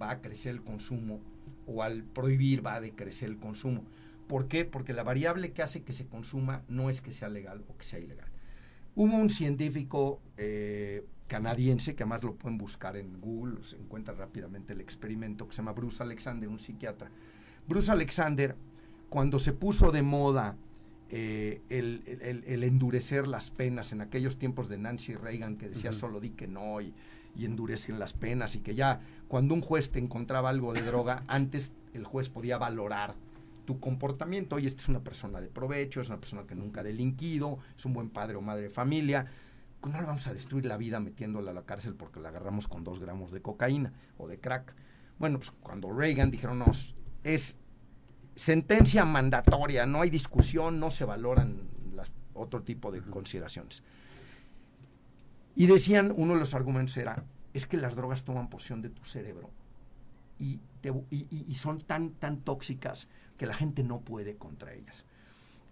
va a crecer el consumo o al prohibir va a decrecer el consumo. ¿Por qué? Porque la variable que hace que se consuma no es que sea legal o que sea ilegal. Hubo un científico eh, canadiense, que además lo pueden buscar en Google, se encuentra rápidamente el experimento, que se llama Bruce Alexander, un psiquiatra. Bruce Alexander, cuando se puso de moda eh, el, endurecer las penas en aquellos tiempos de Nancy Reagan, que decía solo di que no y, y, endurecen las penas, y que ya cuando un juez te encontraba algo de droga, [laughs] antes el juez podía valorar tu comportamiento. Oye, esta es una persona de provecho, es una persona que nunca ha delinquido, es un buen padre o madre de familia. No le vamos a destruir la vida metiéndola a la cárcel porque la agarramos con dos gramos de cocaína o de crack. Bueno, pues cuando Reagan dijeron, no, es sentencia mandatoria, no hay discusión, no se valoran las, otro tipo de consideraciones. Y decían, uno de los argumentos era, es que las drogas toman porción de tu cerebro y, y, son tan, tan tóxicas que la gente no puede contra ellas.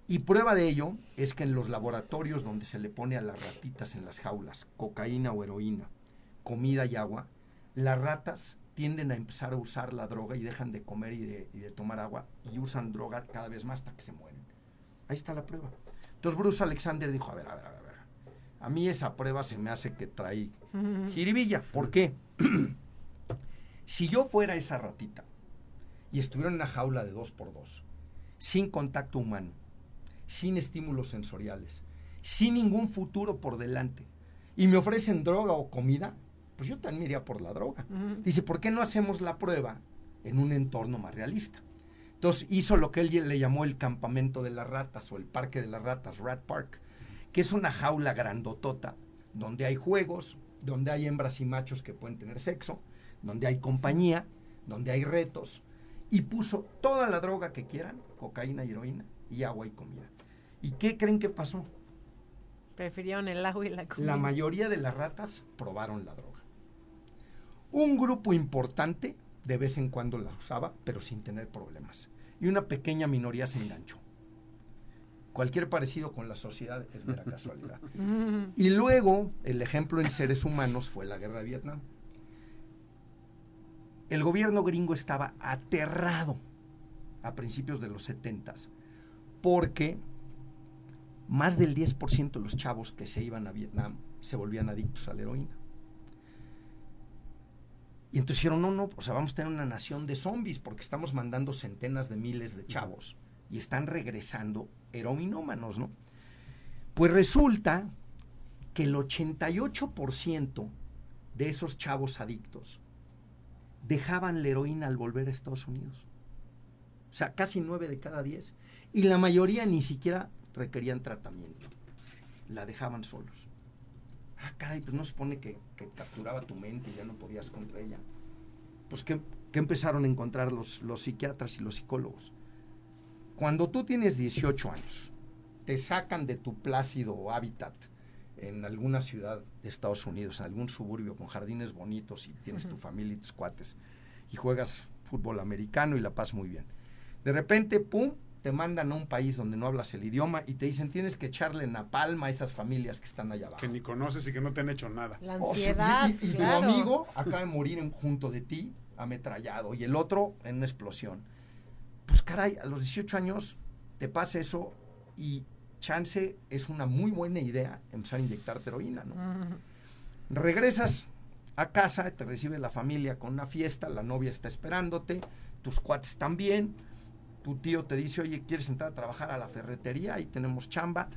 Y prueba de ello es que en los laboratorios donde se le pone a las ratitas en las jaulas cocaína o heroína, comida y agua, las ratas tienden a empezar a usar la droga y dejan de comer y de, tomar agua y usan droga cada vez más hasta que se mueren. Ahí está la prueba. Entonces Bruce Alexander dijo, a ver, a ver, a ver, a mí esa prueba se me hace que trae [laughs] jiribilla. ¿Por qué? [clears throat] si yo fuera esa ratita y estuviera en una jaula de dos por dos, sin contacto humano, sin estímulos sensoriales, sin ningún futuro por delante, y me ofrecen droga o comida, pues yo también iría por la droga. Dice, ¿por qué no hacemos la prueba en un entorno más realista? Entonces hizo lo que él le llamó el campamento de las ratas o el parque de las ratas, Rat Park, que es una jaula grandotota, donde hay juegos, donde hay hembras y machos que pueden tener sexo, donde hay compañía, donde hay retos, y puso toda la droga que quieran, cocaína heroína, y agua y comida. ¿Y qué creen que pasó? Prefirieron el agua y la comida. La mayoría de las ratas probaron la droga. Un grupo importante de vez en cuando la usaba, pero sin tener problemas. Y una pequeña minoría se enganchó. Cualquier parecido con la sociedad es mera [laughs] casualidad. [laughs] y luego, el ejemplo en seres humanos fue la guerra de Vietnam. El gobierno gringo estaba aterrado a principios de los 70 porque más del 10% de los chavos que se iban a Vietnam se volvían adictos a la heroína. Y entonces dijeron, no, no, o sea, vamos a tener una nación de zombies porque estamos mandando centenas de miles de chavos y están regresando heroinómanos, ¿no? Pues resulta que el 88% de esos chavos adictos dejaban la heroína al volver a Estados Unidos. O sea, casi 9 de cada 10. Y la mayoría ni siquiera requerían tratamiento. La dejaban solos ah, caray, pues no se supone que, capturaba tu mente y ya no podías contra ella. Pues, ¿qué, empezaron a encontrar los, los psiquiatras y los psicólogos? Cuando tú tienes 18 años, te sacan de tu plácido hábitat en alguna ciudad de Estados Unidos, en algún suburbio con jardines bonitos y tienes tu familia y tus cuates, y juegas fútbol americano y la pasas muy bien. De repente, pum, te mandan a un país donde no hablas el idioma y te dicen tienes que echarle palma a esas familias que están allá abajo. Que ni conoces y que no te han hecho nada. La oh, ansiedad, y, tu amigo acaba de morir junto de ti, ametrallado, y el otro en una explosión. Pues caray, a los 18 años te pasa eso y chance es una muy buena idea empezar a inyectar heroína, ¿no? Regresas a casa, te recibe la familia con una fiesta, la novia está esperándote, tus cuates también tu tío te dice, oye, ¿quieres entrar a trabajar a la ferretería? Ahí tenemos chamba.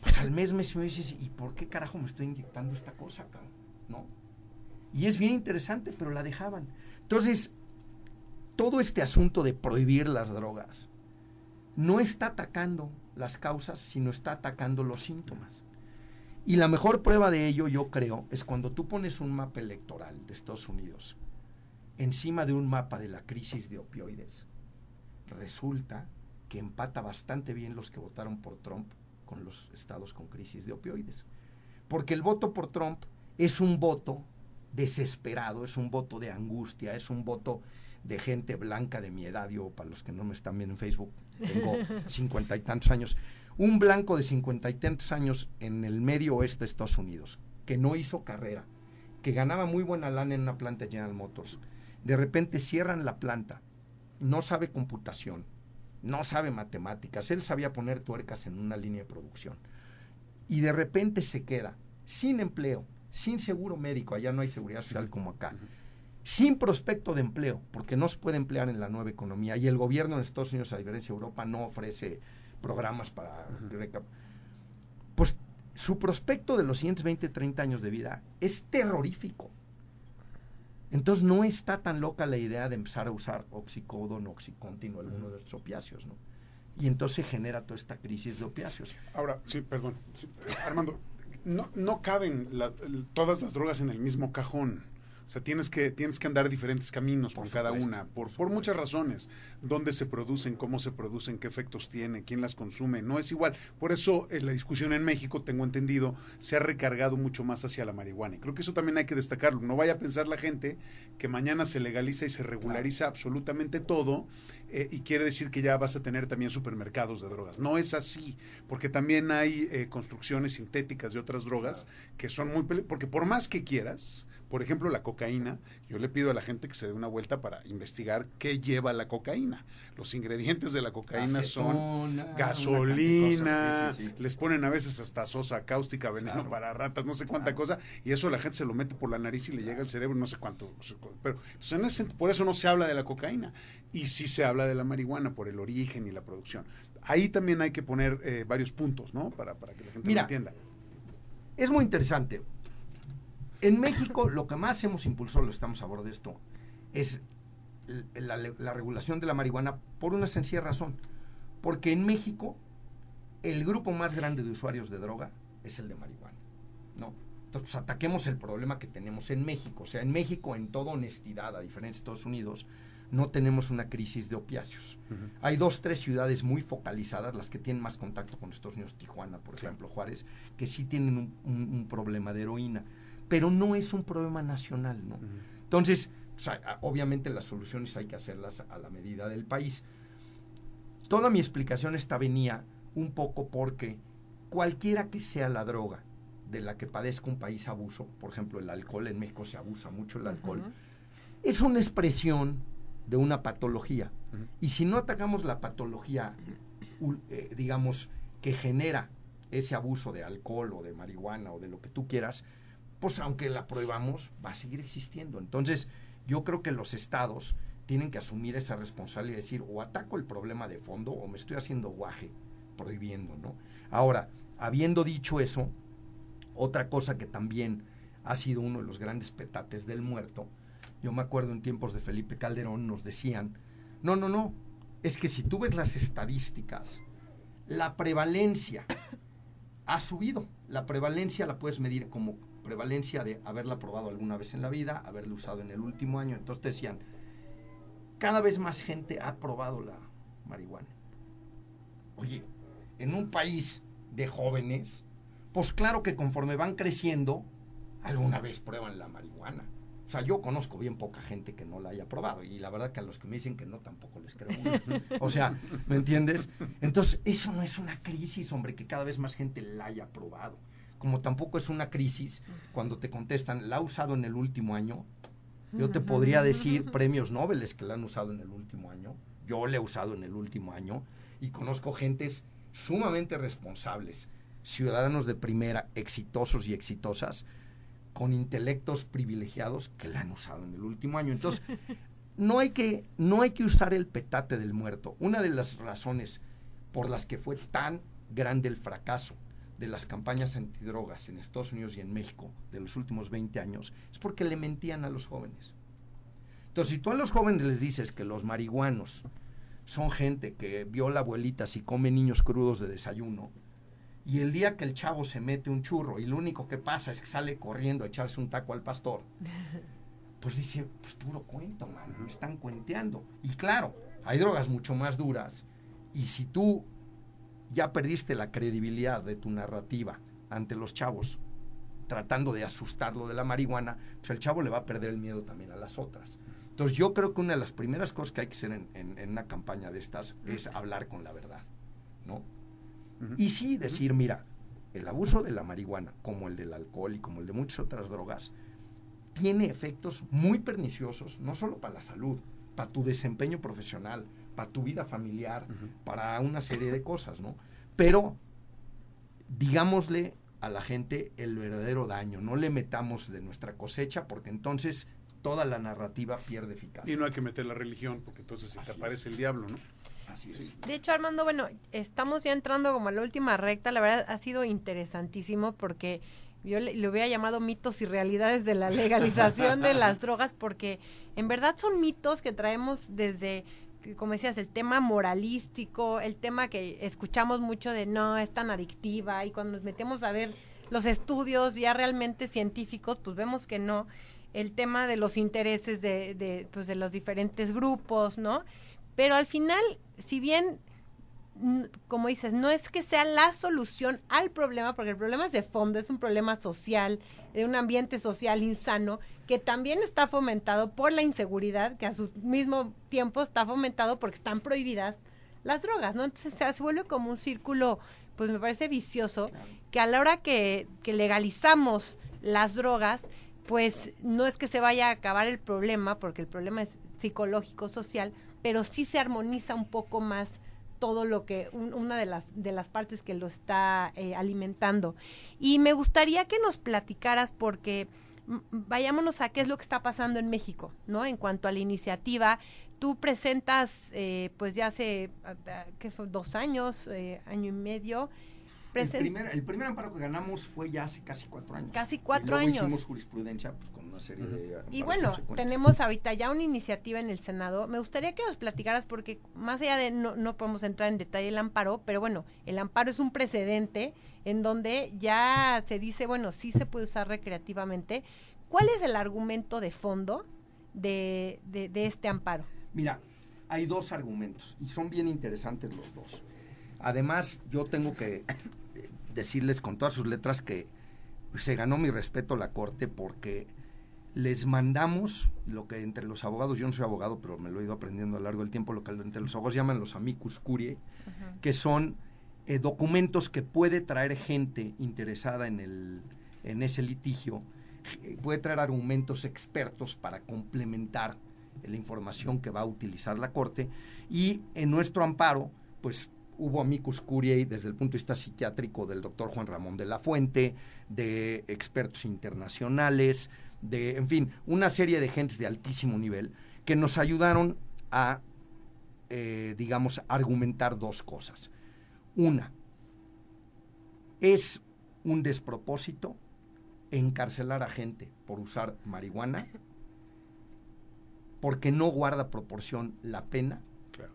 Pues al mes me dices, ¿y por qué carajo me estoy inyectando esta cosa, acá? ¿No? Y es bien interesante, pero la dejaban. Entonces, todo este asunto de prohibir las drogas no está atacando las causas, sino está atacando los síntomas. Y la mejor prueba de ello, yo creo, es cuando tú pones un mapa electoral de Estados Unidos encima de un mapa de la crisis de opioides resulta que empata bastante bien los que votaron por Trump con los estados con crisis de opioides. Porque el voto por Trump es un voto desesperado, es un voto de angustia, es un voto de gente blanca de mi edad. Yo, para los que no me están viendo en Facebook, tengo [laughs] cincuenta y tantos años. Un blanco de cincuenta y tantos años en el medio oeste de Estados Unidos, que no hizo carrera, que ganaba muy buena lana en una planta General Motors. De repente cierran la planta, no sabe computación, no sabe matemáticas, él sabía poner tuercas en una línea de producción. Y de repente se queda sin empleo, sin seguro médico, allá no hay seguridad social como acá, sin prospecto de empleo, porque no se puede emplear en la nueva economía. Y el gobierno de Estados Unidos, a diferencia de Europa, no ofrece programas para... Pues su prospecto de los siguientes 20, 30 años de vida es terrorífico. Entonces no está tan loca la idea de empezar a usar oxicodon, oxycontin o alguno de estos opiáceos, ¿no? Y entonces genera toda esta crisis de opiáceos. Ahora, sí, perdón. Armando, no, no caben todas las drogas en el mismo cajón. O sea, tienes que, tienes que andar diferentes caminos con cada una, por, por, muchas razones. Dónde se producen, cómo se producen, qué efectos tiene, quién las consume, no es igual. Por eso en la discusión en México, tengo entendido, se ha recargado mucho más hacia la marihuana. Y creo que eso también hay que destacarlo. No vaya a pensar la gente que mañana se legaliza y se regulariza absolutamente todo eh, y quiere decir que ya vas a tener también supermercados de drogas. No es así, porque también hay eh, construcciones sintéticas de otras drogas que son muy... Porque por más que quieras por ejemplo, la cocaína, yo le pido a la gente que se dé una vuelta para investigar qué lleva la cocaína. Los ingredientes de la cocaína son gasolina, les ponen a veces hasta sosa cáustica, veneno para ratas, no sé cuánta cosa, y eso la gente se lo mete por la nariz y le llega al cerebro, no sé cuánto. Pero entonces, por eso no se habla de la cocaína, y sí se habla de la marihuana por el origen y la producción. Ahí también hay que poner eh, varios puntos, ¿no? Para, para que la gente lo entienda. Es muy interesante en México, lo que más hemos impulsado, lo estamos a bordo de esto, es la, regulación de la marihuana por una sencilla razón. Porque en México, el grupo más grande de usuarios de droga es el de marihuana. ¿no? Entonces, pues, ataquemos el problema que tenemos en México. O sea, en México, en toda honestidad, a diferencia de Estados Unidos, no tenemos una crisis de opiáceos. Hay dos, tres ciudades muy focalizadas, las que tienen más contacto con Estados Unidos, Tijuana, por ejemplo, Juárez, que sí tienen un problema de heroína pero no es un problema nacional, ¿no? Entonces, obviamente las soluciones hay que hacerlas a la medida del país. Toda mi explicación esta venía un poco porque cualquiera que sea la droga de la que padezca un país abuso, por ejemplo el alcohol, en México se abusa mucho el alcohol, es una expresión de una patología. Y si no atacamos la patología, eh, digamos, que genera ese abuso de alcohol o de marihuana o de lo que tú quieras, pues aunque la prohibamos, va a seguir existiendo. Entonces, yo creo que los estados tienen que asumir esa responsabilidad y decir, o ataco el problema de fondo o me estoy haciendo guaje prohibiendo, ¿no? Ahora, habiendo dicho eso, otra cosa que también ha sido uno de los grandes petates del muerto, yo me acuerdo en tiempos de Felipe Calderón nos decían, no, no, no, es que si tú ves las estadísticas, la prevalencia ha subido. La prevalencia la puedes medir como prevalencia de haberla probado alguna vez en la vida, haberla usado en el último año. Entonces te decían, cada vez más gente ha probado la marihuana. Oye, en un país de jóvenes, pues claro que conforme van creciendo, alguna vez prueban la marihuana. O sea, yo conozco bien poca gente que no la haya probado y la verdad que a los que me dicen que no tampoco les creo. [laughs] o sea, ¿me entiendes? Entonces, eso no es una crisis, hombre, que cada vez más gente la haya probado como tampoco es una crisis, cuando te contestan, ¿la ha usado en el último año? Yo te podría [laughs] decir premios Nobel que la han usado en el último año. Yo la he usado en el último año y conozco gentes sumamente responsables, ciudadanos de primera, exitosos y exitosas, con intelectos privilegiados que la han usado en el último año. Entonces, [laughs] no hay que, no hay que usar el petate del muerto. Una de las razones por las que fue tan grande el fracaso de las campañas antidrogas en Estados Unidos y en México de los últimos 20 años es porque le mentían a los jóvenes. Entonces, si tú a los jóvenes les dices que los marihuanos son gente que viola abuelitas y come niños crudos de desayuno, y el día que el chavo se mete un churro y lo único que pasa es que sale corriendo a echarse un taco al pastor, [laughs] pues dice, pues puro cuento, man, me están cuenteando. Y claro, hay drogas mucho más duras, y si tú ya perdiste la credibilidad de tu narrativa ante los chavos, tratando de asustarlo de la marihuana, pues el chavo le va a perder el miedo también a las otras. Entonces yo creo que una de las primeras cosas que hay que hacer en, una campaña de estas es hablar con la verdad, ¿no? Y sí decir, mira, el abuso de la marihuana, como el del alcohol y como el de muchas otras drogas, tiene efectos muy perniciosos, no solo para la salud, para tu desempeño profesional, para tu vida familiar, para una serie de cosas, ¿no? Pero digámosle a la gente el verdadero daño, no le metamos de nuestra cosecha porque entonces toda la narrativa pierde eficacia. Y no hay que meter la religión porque entonces se te aparece el diablo, ¿no? Así es. De hecho, Armando, bueno, estamos ya entrando como a la última recta, la verdad ha sido interesantísimo porque yo le, le, hubiera llamado mitos y realidades de la legalización de [laughs] las drogas porque en verdad son mitos que traemos desde como decías, el tema moralístico, el tema que escuchamos mucho de no, es tan adictiva y cuando nos metemos a ver los estudios ya realmente científicos, pues vemos que no. El tema de los intereses de, de, pues de los diferentes grupos, ¿no? Pero al final, si bien como dices, no es que sea la solución al problema, porque el problema es de fondo, es un problema social, de un ambiente social insano, que también está fomentado por la inseguridad, que a su mismo tiempo está fomentado porque están prohibidas las drogas, ¿no? Entonces se, vuelve como un círculo, pues me parece vicioso, que a la hora que, que legalizamos las drogas, pues no es que se vaya a acabar el problema, porque el problema es psicológico, social, pero sí se armoniza un poco más todo lo que, una de las, de las partes que lo está eh, alimentando. Y me gustaría que nos platicaras porque vayámonos a qué es lo que está pasando en México, ¿no? En cuanto a la iniciativa, tú presentas, eh, pues ya hace, ¿qué fue? Dos años, eh, año y medio, el primer, el primer, amparo que ganamos fue ya hace casi cuatro años. Casi cuatro años. Hicimos jurisprudencia pues, una serie de. Y bueno, tenemos ahorita ya una iniciativa en el Senado. Me gustaría que nos platicaras, porque más allá de no, no podemos entrar en detalle el amparo, pero bueno, el amparo es un precedente en donde ya se dice, bueno, sí se puede usar recreativamente. ¿Cuál es el argumento de fondo de, de, de este amparo? Mira, hay dos argumentos y son bien interesantes los dos. Además, yo tengo que [coughs] decirles con todas sus letras que se ganó mi respeto la Corte porque les mandamos lo que entre los abogados, yo no soy abogado, pero me lo he ido aprendiendo a lo largo del tiempo, lo que entre los abogados llaman los amicus curiae, que son eh, documentos que puede traer gente interesada en, el, en ese litigio, eh, puede traer argumentos expertos para complementar la información que va a utilizar la Corte. Y en nuestro amparo, pues hubo amicus curiae desde el punto de vista psiquiátrico del doctor Juan Ramón de la Fuente, de expertos internacionales, de, en fin, una serie de gentes de altísimo nivel que nos ayudaron a, eh, digamos, argumentar dos cosas. Una, es un despropósito encarcelar a gente por usar marihuana porque no guarda proporción la pena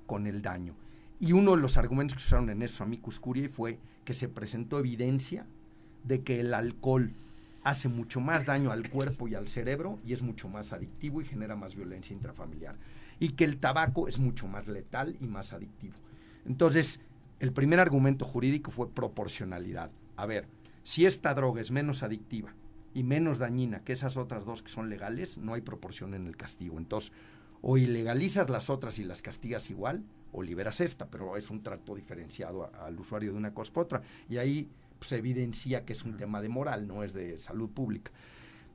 con el daño. Y uno de los argumentos que usaron en eso amicus curiae fue que se presentó evidencia de que el alcohol hace mucho más daño al cuerpo y al cerebro y es mucho más adictivo y genera más violencia intrafamiliar. Y que el tabaco es mucho más letal y más adictivo. Entonces, el primer argumento jurídico fue proporcionalidad. A ver, si esta droga es menos adictiva y menos dañina que esas otras dos que son legales, no hay proporción en el castigo. Entonces, o ilegalizas las otras y las castigas igual, o liberas esta, pero es un trato diferenciado al usuario de una cosa otra. Y ahí se evidencia que es un tema de moral, no es de salud pública.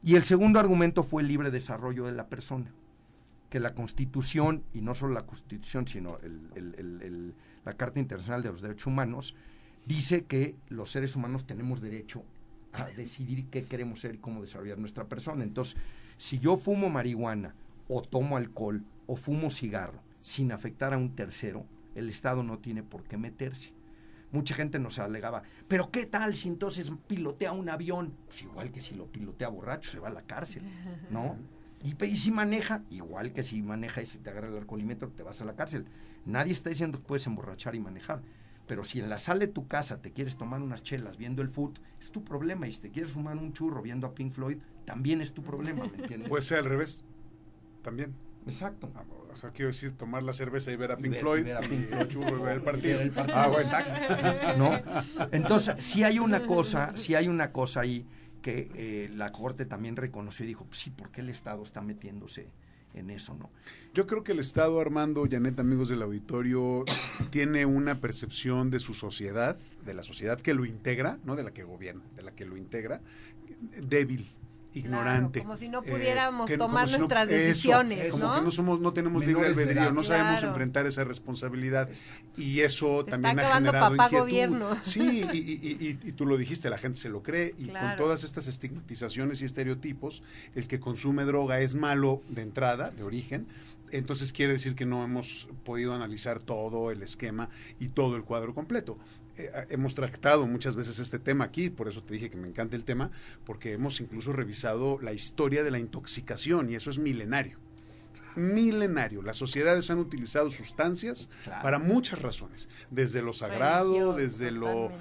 Y el segundo argumento fue el libre desarrollo de la persona, que la Constitución, y no solo la Constitución, sino la Carta Internacional de los Derechos Humanos, dice que los seres humanos tenemos derecho a decidir qué queremos ser y cómo desarrollar nuestra persona. Entonces, si yo fumo marihuana, o tomo alcohol, o fumo cigarro, sin afectar a un tercero, el Estado no tiene por qué meterse. Mucha gente nos alegaba, pero ¿qué tal si entonces pilotea un avión? Pues igual que si lo pilotea borracho, se va a la cárcel, ¿no? Y, si maneja, igual que si maneja y si te agarra el alcoholímetro, te vas a la cárcel. Nadie está diciendo que puedes emborrachar y manejar. Pero si en la sala de tu casa te quieres tomar unas chelas viendo el foot, es tu problema. Y si te quieres fumar un churro viendo a Pink Floyd, también es tu problema, ¿me [laughs] entiendes? Puede ser al revés, también. Exacto. Ah, o sea, quiero decir, tomar la cerveza y ver a Pink Floyd. ver a Pink Floyd. y ver el partido. Ah, bueno. Exacto. ¿No? Entonces, si hay una cosa, si hay una cosa ahí que eh, la Corte también reconoció y dijo, pues sí, ¿por qué el Estado está metiéndose en eso, no? Yo creo que el Estado, Armando, Janet, amigos del auditorio, tiene una percepción de su sociedad, de la sociedad que lo integra, no de la que gobierna, de la que lo integra, débil ignorante. como si no eh, pudiéramos tomar nuestras decisiones, Como que no somos, no tenemos libre albedrío, no sabemos enfrentar esa responsabilidad. Y eso también ha generado inquietud. Gobierno. [laughs] Sí, y, tú lo dijiste, la gente se lo cree, y con todas estas estigmatizaciones y estereotipos, el que consume droga es malo de entrada, de origen, entonces quiere decir que no hemos podido analizar todo el esquema y todo el cuadro completo. Eh, hemos tratado muchas veces este tema aquí, por eso te dije que me encanta el tema, porque hemos incluso revisado la historia de la intoxicación y eso es milenario milenario. Las sociedades han utilizado sustancias para muchas razones, desde lo sagrado, desde lo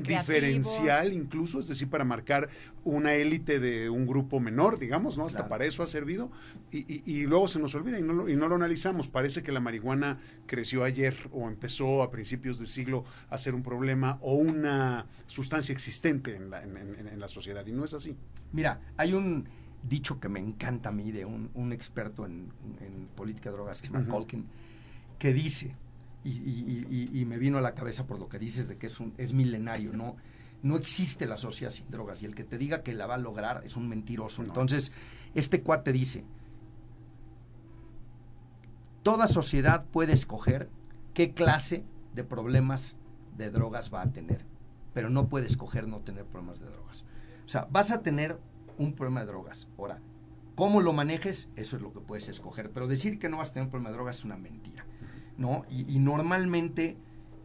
diferencial incluso, es decir, para marcar una élite de un grupo menor, digamos, ¿no? Hasta para eso ha servido y, luego se nos olvida y no, lo, y no lo analizamos. Parece que la marihuana creció ayer o empezó a principios del siglo a ser un problema o una sustancia existente en la, en la sociedad y no es así. Mira, hay un dicho que me encanta a mí de un, experto en, política de drogas que se llama Colkin, que dice, y, me vino a la cabeza por lo que dices de que es, un, es milenario, ¿no? No existe la sociedad sin drogas y el que te diga que la va a lograr es un mentiroso. Entonces, este cuate dice, toda sociedad puede escoger qué clase de problemas de drogas va a tener, pero no puede escoger no tener problemas de drogas. O sea, vas a tener un problema de drogas. Ahora, cómo lo manejes, eso es lo que puedes escoger. Pero decir que no vas a tener un problema de drogas es una mentira. ¿no? Y, normalmente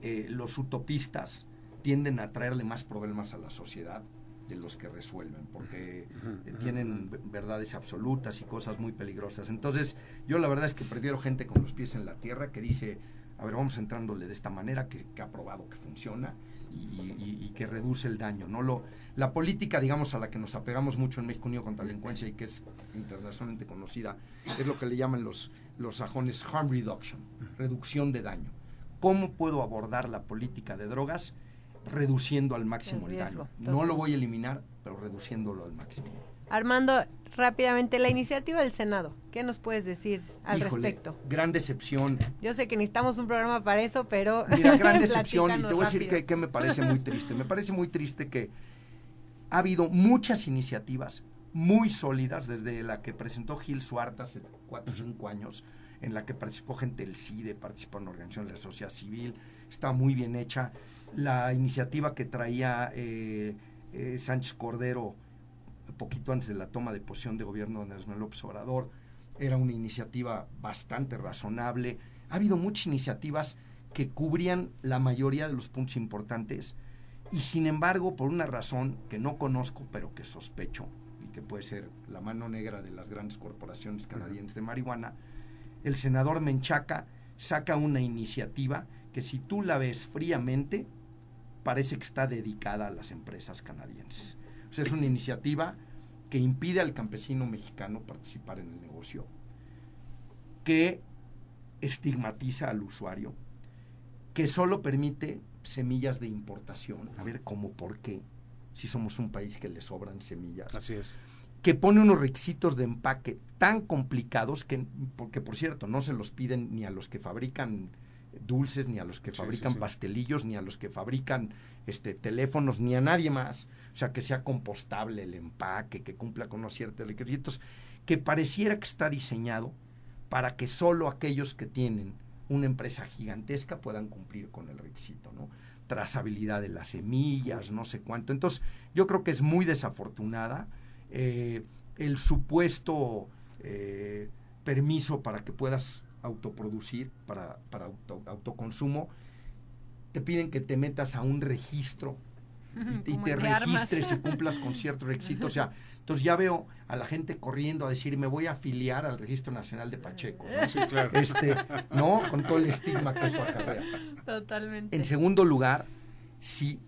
eh, los utopistas tienden a traerle más problemas a la sociedad de los que resuelven, porque eh, tienen verdades absolutas y cosas muy peligrosas. Entonces, yo la verdad es que prefiero gente con los pies en la tierra que dice, a ver, vamos entrándole de esta manera, que, que ha probado que funciona y, que reduce el daño. ¿no? Lo, la política, digamos, a la que nos apegamos mucho en México Unido contra la Delincuencia y que es internacionalmente conocida, es lo que le llaman los, los sajones harm reduction, reducción de daño. ¿Cómo puedo abordar la política de drogas? Reduciendo al máximo el, daño. No lo voy a eliminar, pero reduciéndolo al máximo. Armando, rápidamente, la iniciativa del Senado, ¿qué nos puedes decir al respecto? Gran decepción. Yo sé que necesitamos un programa para eso, pero... Mira, gran [laughs] decepción y te voy a decir que, que, me parece muy triste. Me parece muy triste que ha habido muchas iniciativas muy sólidas, desde la que presentó Gil Suarta hace cuatro o cinco años, en la que participó gente del CIDE, participó en organizaciones de la sociedad civil, está muy bien hecha. La iniciativa que traía eh, eh, Sánchez Cordero poquito antes de la toma de posición de gobierno de Andrés López Obrador. Era una iniciativa bastante razonable. Ha habido muchas iniciativas que cubrían la mayoría de los puntos importantes y sin embargo, por una razón que no conozco, pero que sospecho, y que puede ser la mano negra de las grandes corporaciones canadienses de marihuana, el senador Menchaca saca una iniciativa que si tú la ves fríamente, parece que está dedicada a las empresas canadienses. O sea, es una iniciativa que impide al campesino mexicano participar en el negocio, que estigmatiza al usuario, que solo permite semillas de importación. A ver, ¿cómo por qué? Si somos un país que le sobran semillas. Así es. Que pone unos requisitos de empaque tan complicados que, porque por cierto, no se los piden ni a los que fabrican dulces, ni a los que fabrican pastelillos, ni a los que fabrican este, teléfonos, ni a nadie más. O sea, que sea compostable el empaque, que cumpla con unos ciertos requisitos, que pareciera que está diseñado para que solo aquellos que tienen una empresa gigantesca puedan cumplir con el requisito, ¿no? Trazabilidad de las semillas, no sé cuánto. Entonces, yo creo que es muy desafortunada eh, el supuesto eh, permiso para que puedas autoproducir para, para autoconsumo, te piden que te metas a un registro y, te registres y [laughs] cumplas con ciertos requisitos. O sea, entonces ya veo a la gente corriendo a decir, me voy a afiliar al Registro Nacional de Pacheco. ¿no? Sí, claro. Este, ¿no? Con todo el estigma que eso acarrea. Totalmente. En segundo lugar, si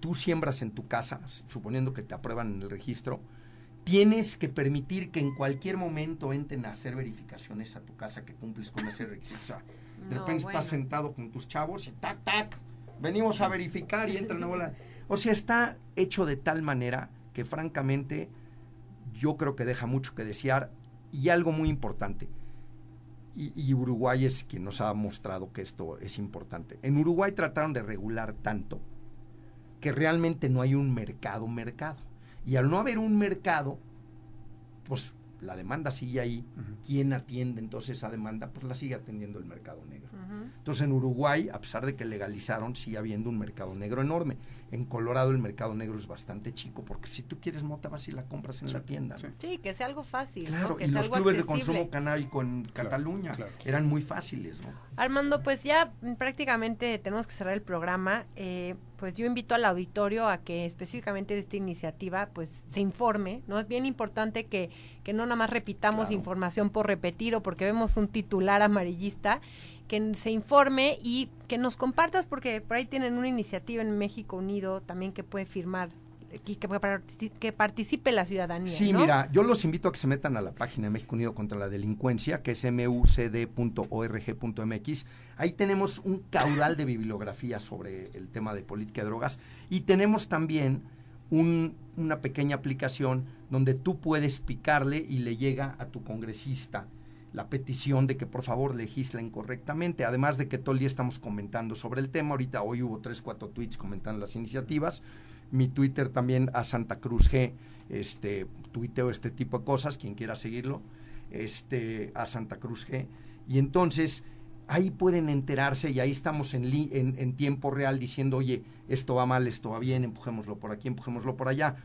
tú siembras en tu casa, suponiendo que te aprueban en el registro, tienes que permitir que en cualquier momento entren a hacer verificaciones a tu casa que cumples con ese requisito. O sea, de repente estás sentado con tus chavos y tac, tac, venimos a verificar y entran a bola. O sea, está hecho de tal manera que francamente yo creo que deja mucho que desear y algo muy importante. Y, y, Uruguay es quien nos ha mostrado que esto es importante. En Uruguay trataron de regular tanto que realmente no hay un mercado mercado. Y al no haber un mercado, pues la demanda sigue ahí, ¿quién atiende entonces esa demanda? Pues la sigue atendiendo el mercado negro. Entonces en Uruguay, a pesar de que legalizaron, sigue habiendo un mercado negro enorme. En Colorado el mercado negro es bastante chico, porque si tú quieres mota vas y la compras en la tienda. Sí. que sea algo fácil. Claro, y los clubes de consumo canábico en Cataluña eran muy fáciles. ¿no? Armando, pues ya prácticamente tenemos que cerrar el programa. Eh, pues yo invito al auditorio a que específicamente de esta iniciativa pues se informe, ¿no? Es bien importante que, que no nada más repitamos información por repetir o porque vemos un titular amarillista que se informe y que nos compartas, porque por ahí tienen una iniciativa en México Unido también que puede firmar que, que, participe la ciudadanía. Sí, mira, yo los invito a que se metan a la página de México Unido contra la Delincuencia, que es mucd.org.mx. Ahí tenemos un caudal de bibliografía sobre el tema de política de drogas y tenemos también una pequeña aplicación donde tú puedes picarle y le llega a tu congresista la petición de que por favor legislen correctamente, además de que todo el día estamos comentando sobre el tema, ahorita hoy hubo tres, cuatro tweets comentando las iniciativas, mi Twitter también a Santa Cruz G, este, tuiteo este tipo de cosas, quien quiera seguirlo, este, a Santa Cruz G, y entonces ahí pueden enterarse y ahí estamos en, en, en tiempo real diciendo, oye, esto va mal, esto va bien, empujémoslo por aquí, empujémoslo por allá.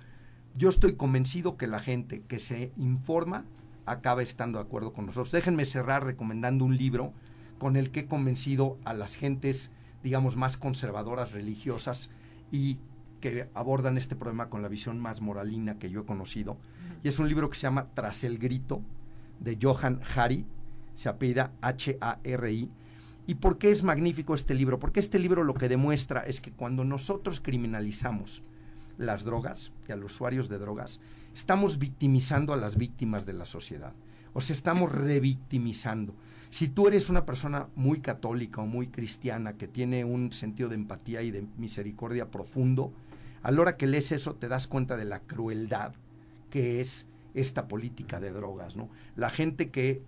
Yo estoy convencido que la gente que se informa acaba estando de acuerdo con nosotros. Déjenme cerrar recomendando un libro con el que he convencido a las gentes, digamos, más conservadoras, religiosas y que abordan este problema con la visión más moralina que yo he conocido. Y es un libro que se llama Tras el Grito, de Johan Hari, se apellida H-A-R-I. ¿Y por qué es magnífico este libro? Porque este libro lo que demuestra es que cuando nosotros criminalizamos las drogas y a los usuarios de drogas, estamos victimizando a las víctimas de la sociedad. O sea, estamos revictimizando. Si tú eres una persona muy católica o muy cristiana que tiene un sentido de empatía y de misericordia profundo, a la hora que lees eso te das cuenta de la crueldad que es esta política de drogas, ¿no? La gente que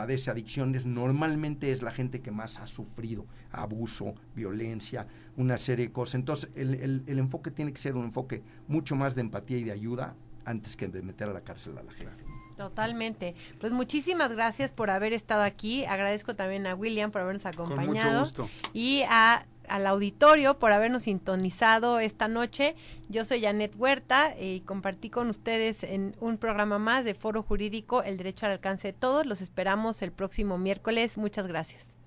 padece adicciones normalmente es la gente que más ha sufrido abuso, violencia, una serie de cosas. Entonces, el, el enfoque tiene que ser un enfoque mucho más de empatía y de ayuda antes que de meter a la cárcel a la gente. Totalmente. Pues muchísimas gracias por haber estado aquí. Agradezco también a William por habernos acompañado. Y a, al auditorio por habernos sintonizado esta noche. Yo soy Janet Huerta y compartí con ustedes en un programa más de Foro Jurídico El Derecho al Alcance de Todos. Los esperamos el próximo miércoles. Muchas gracias.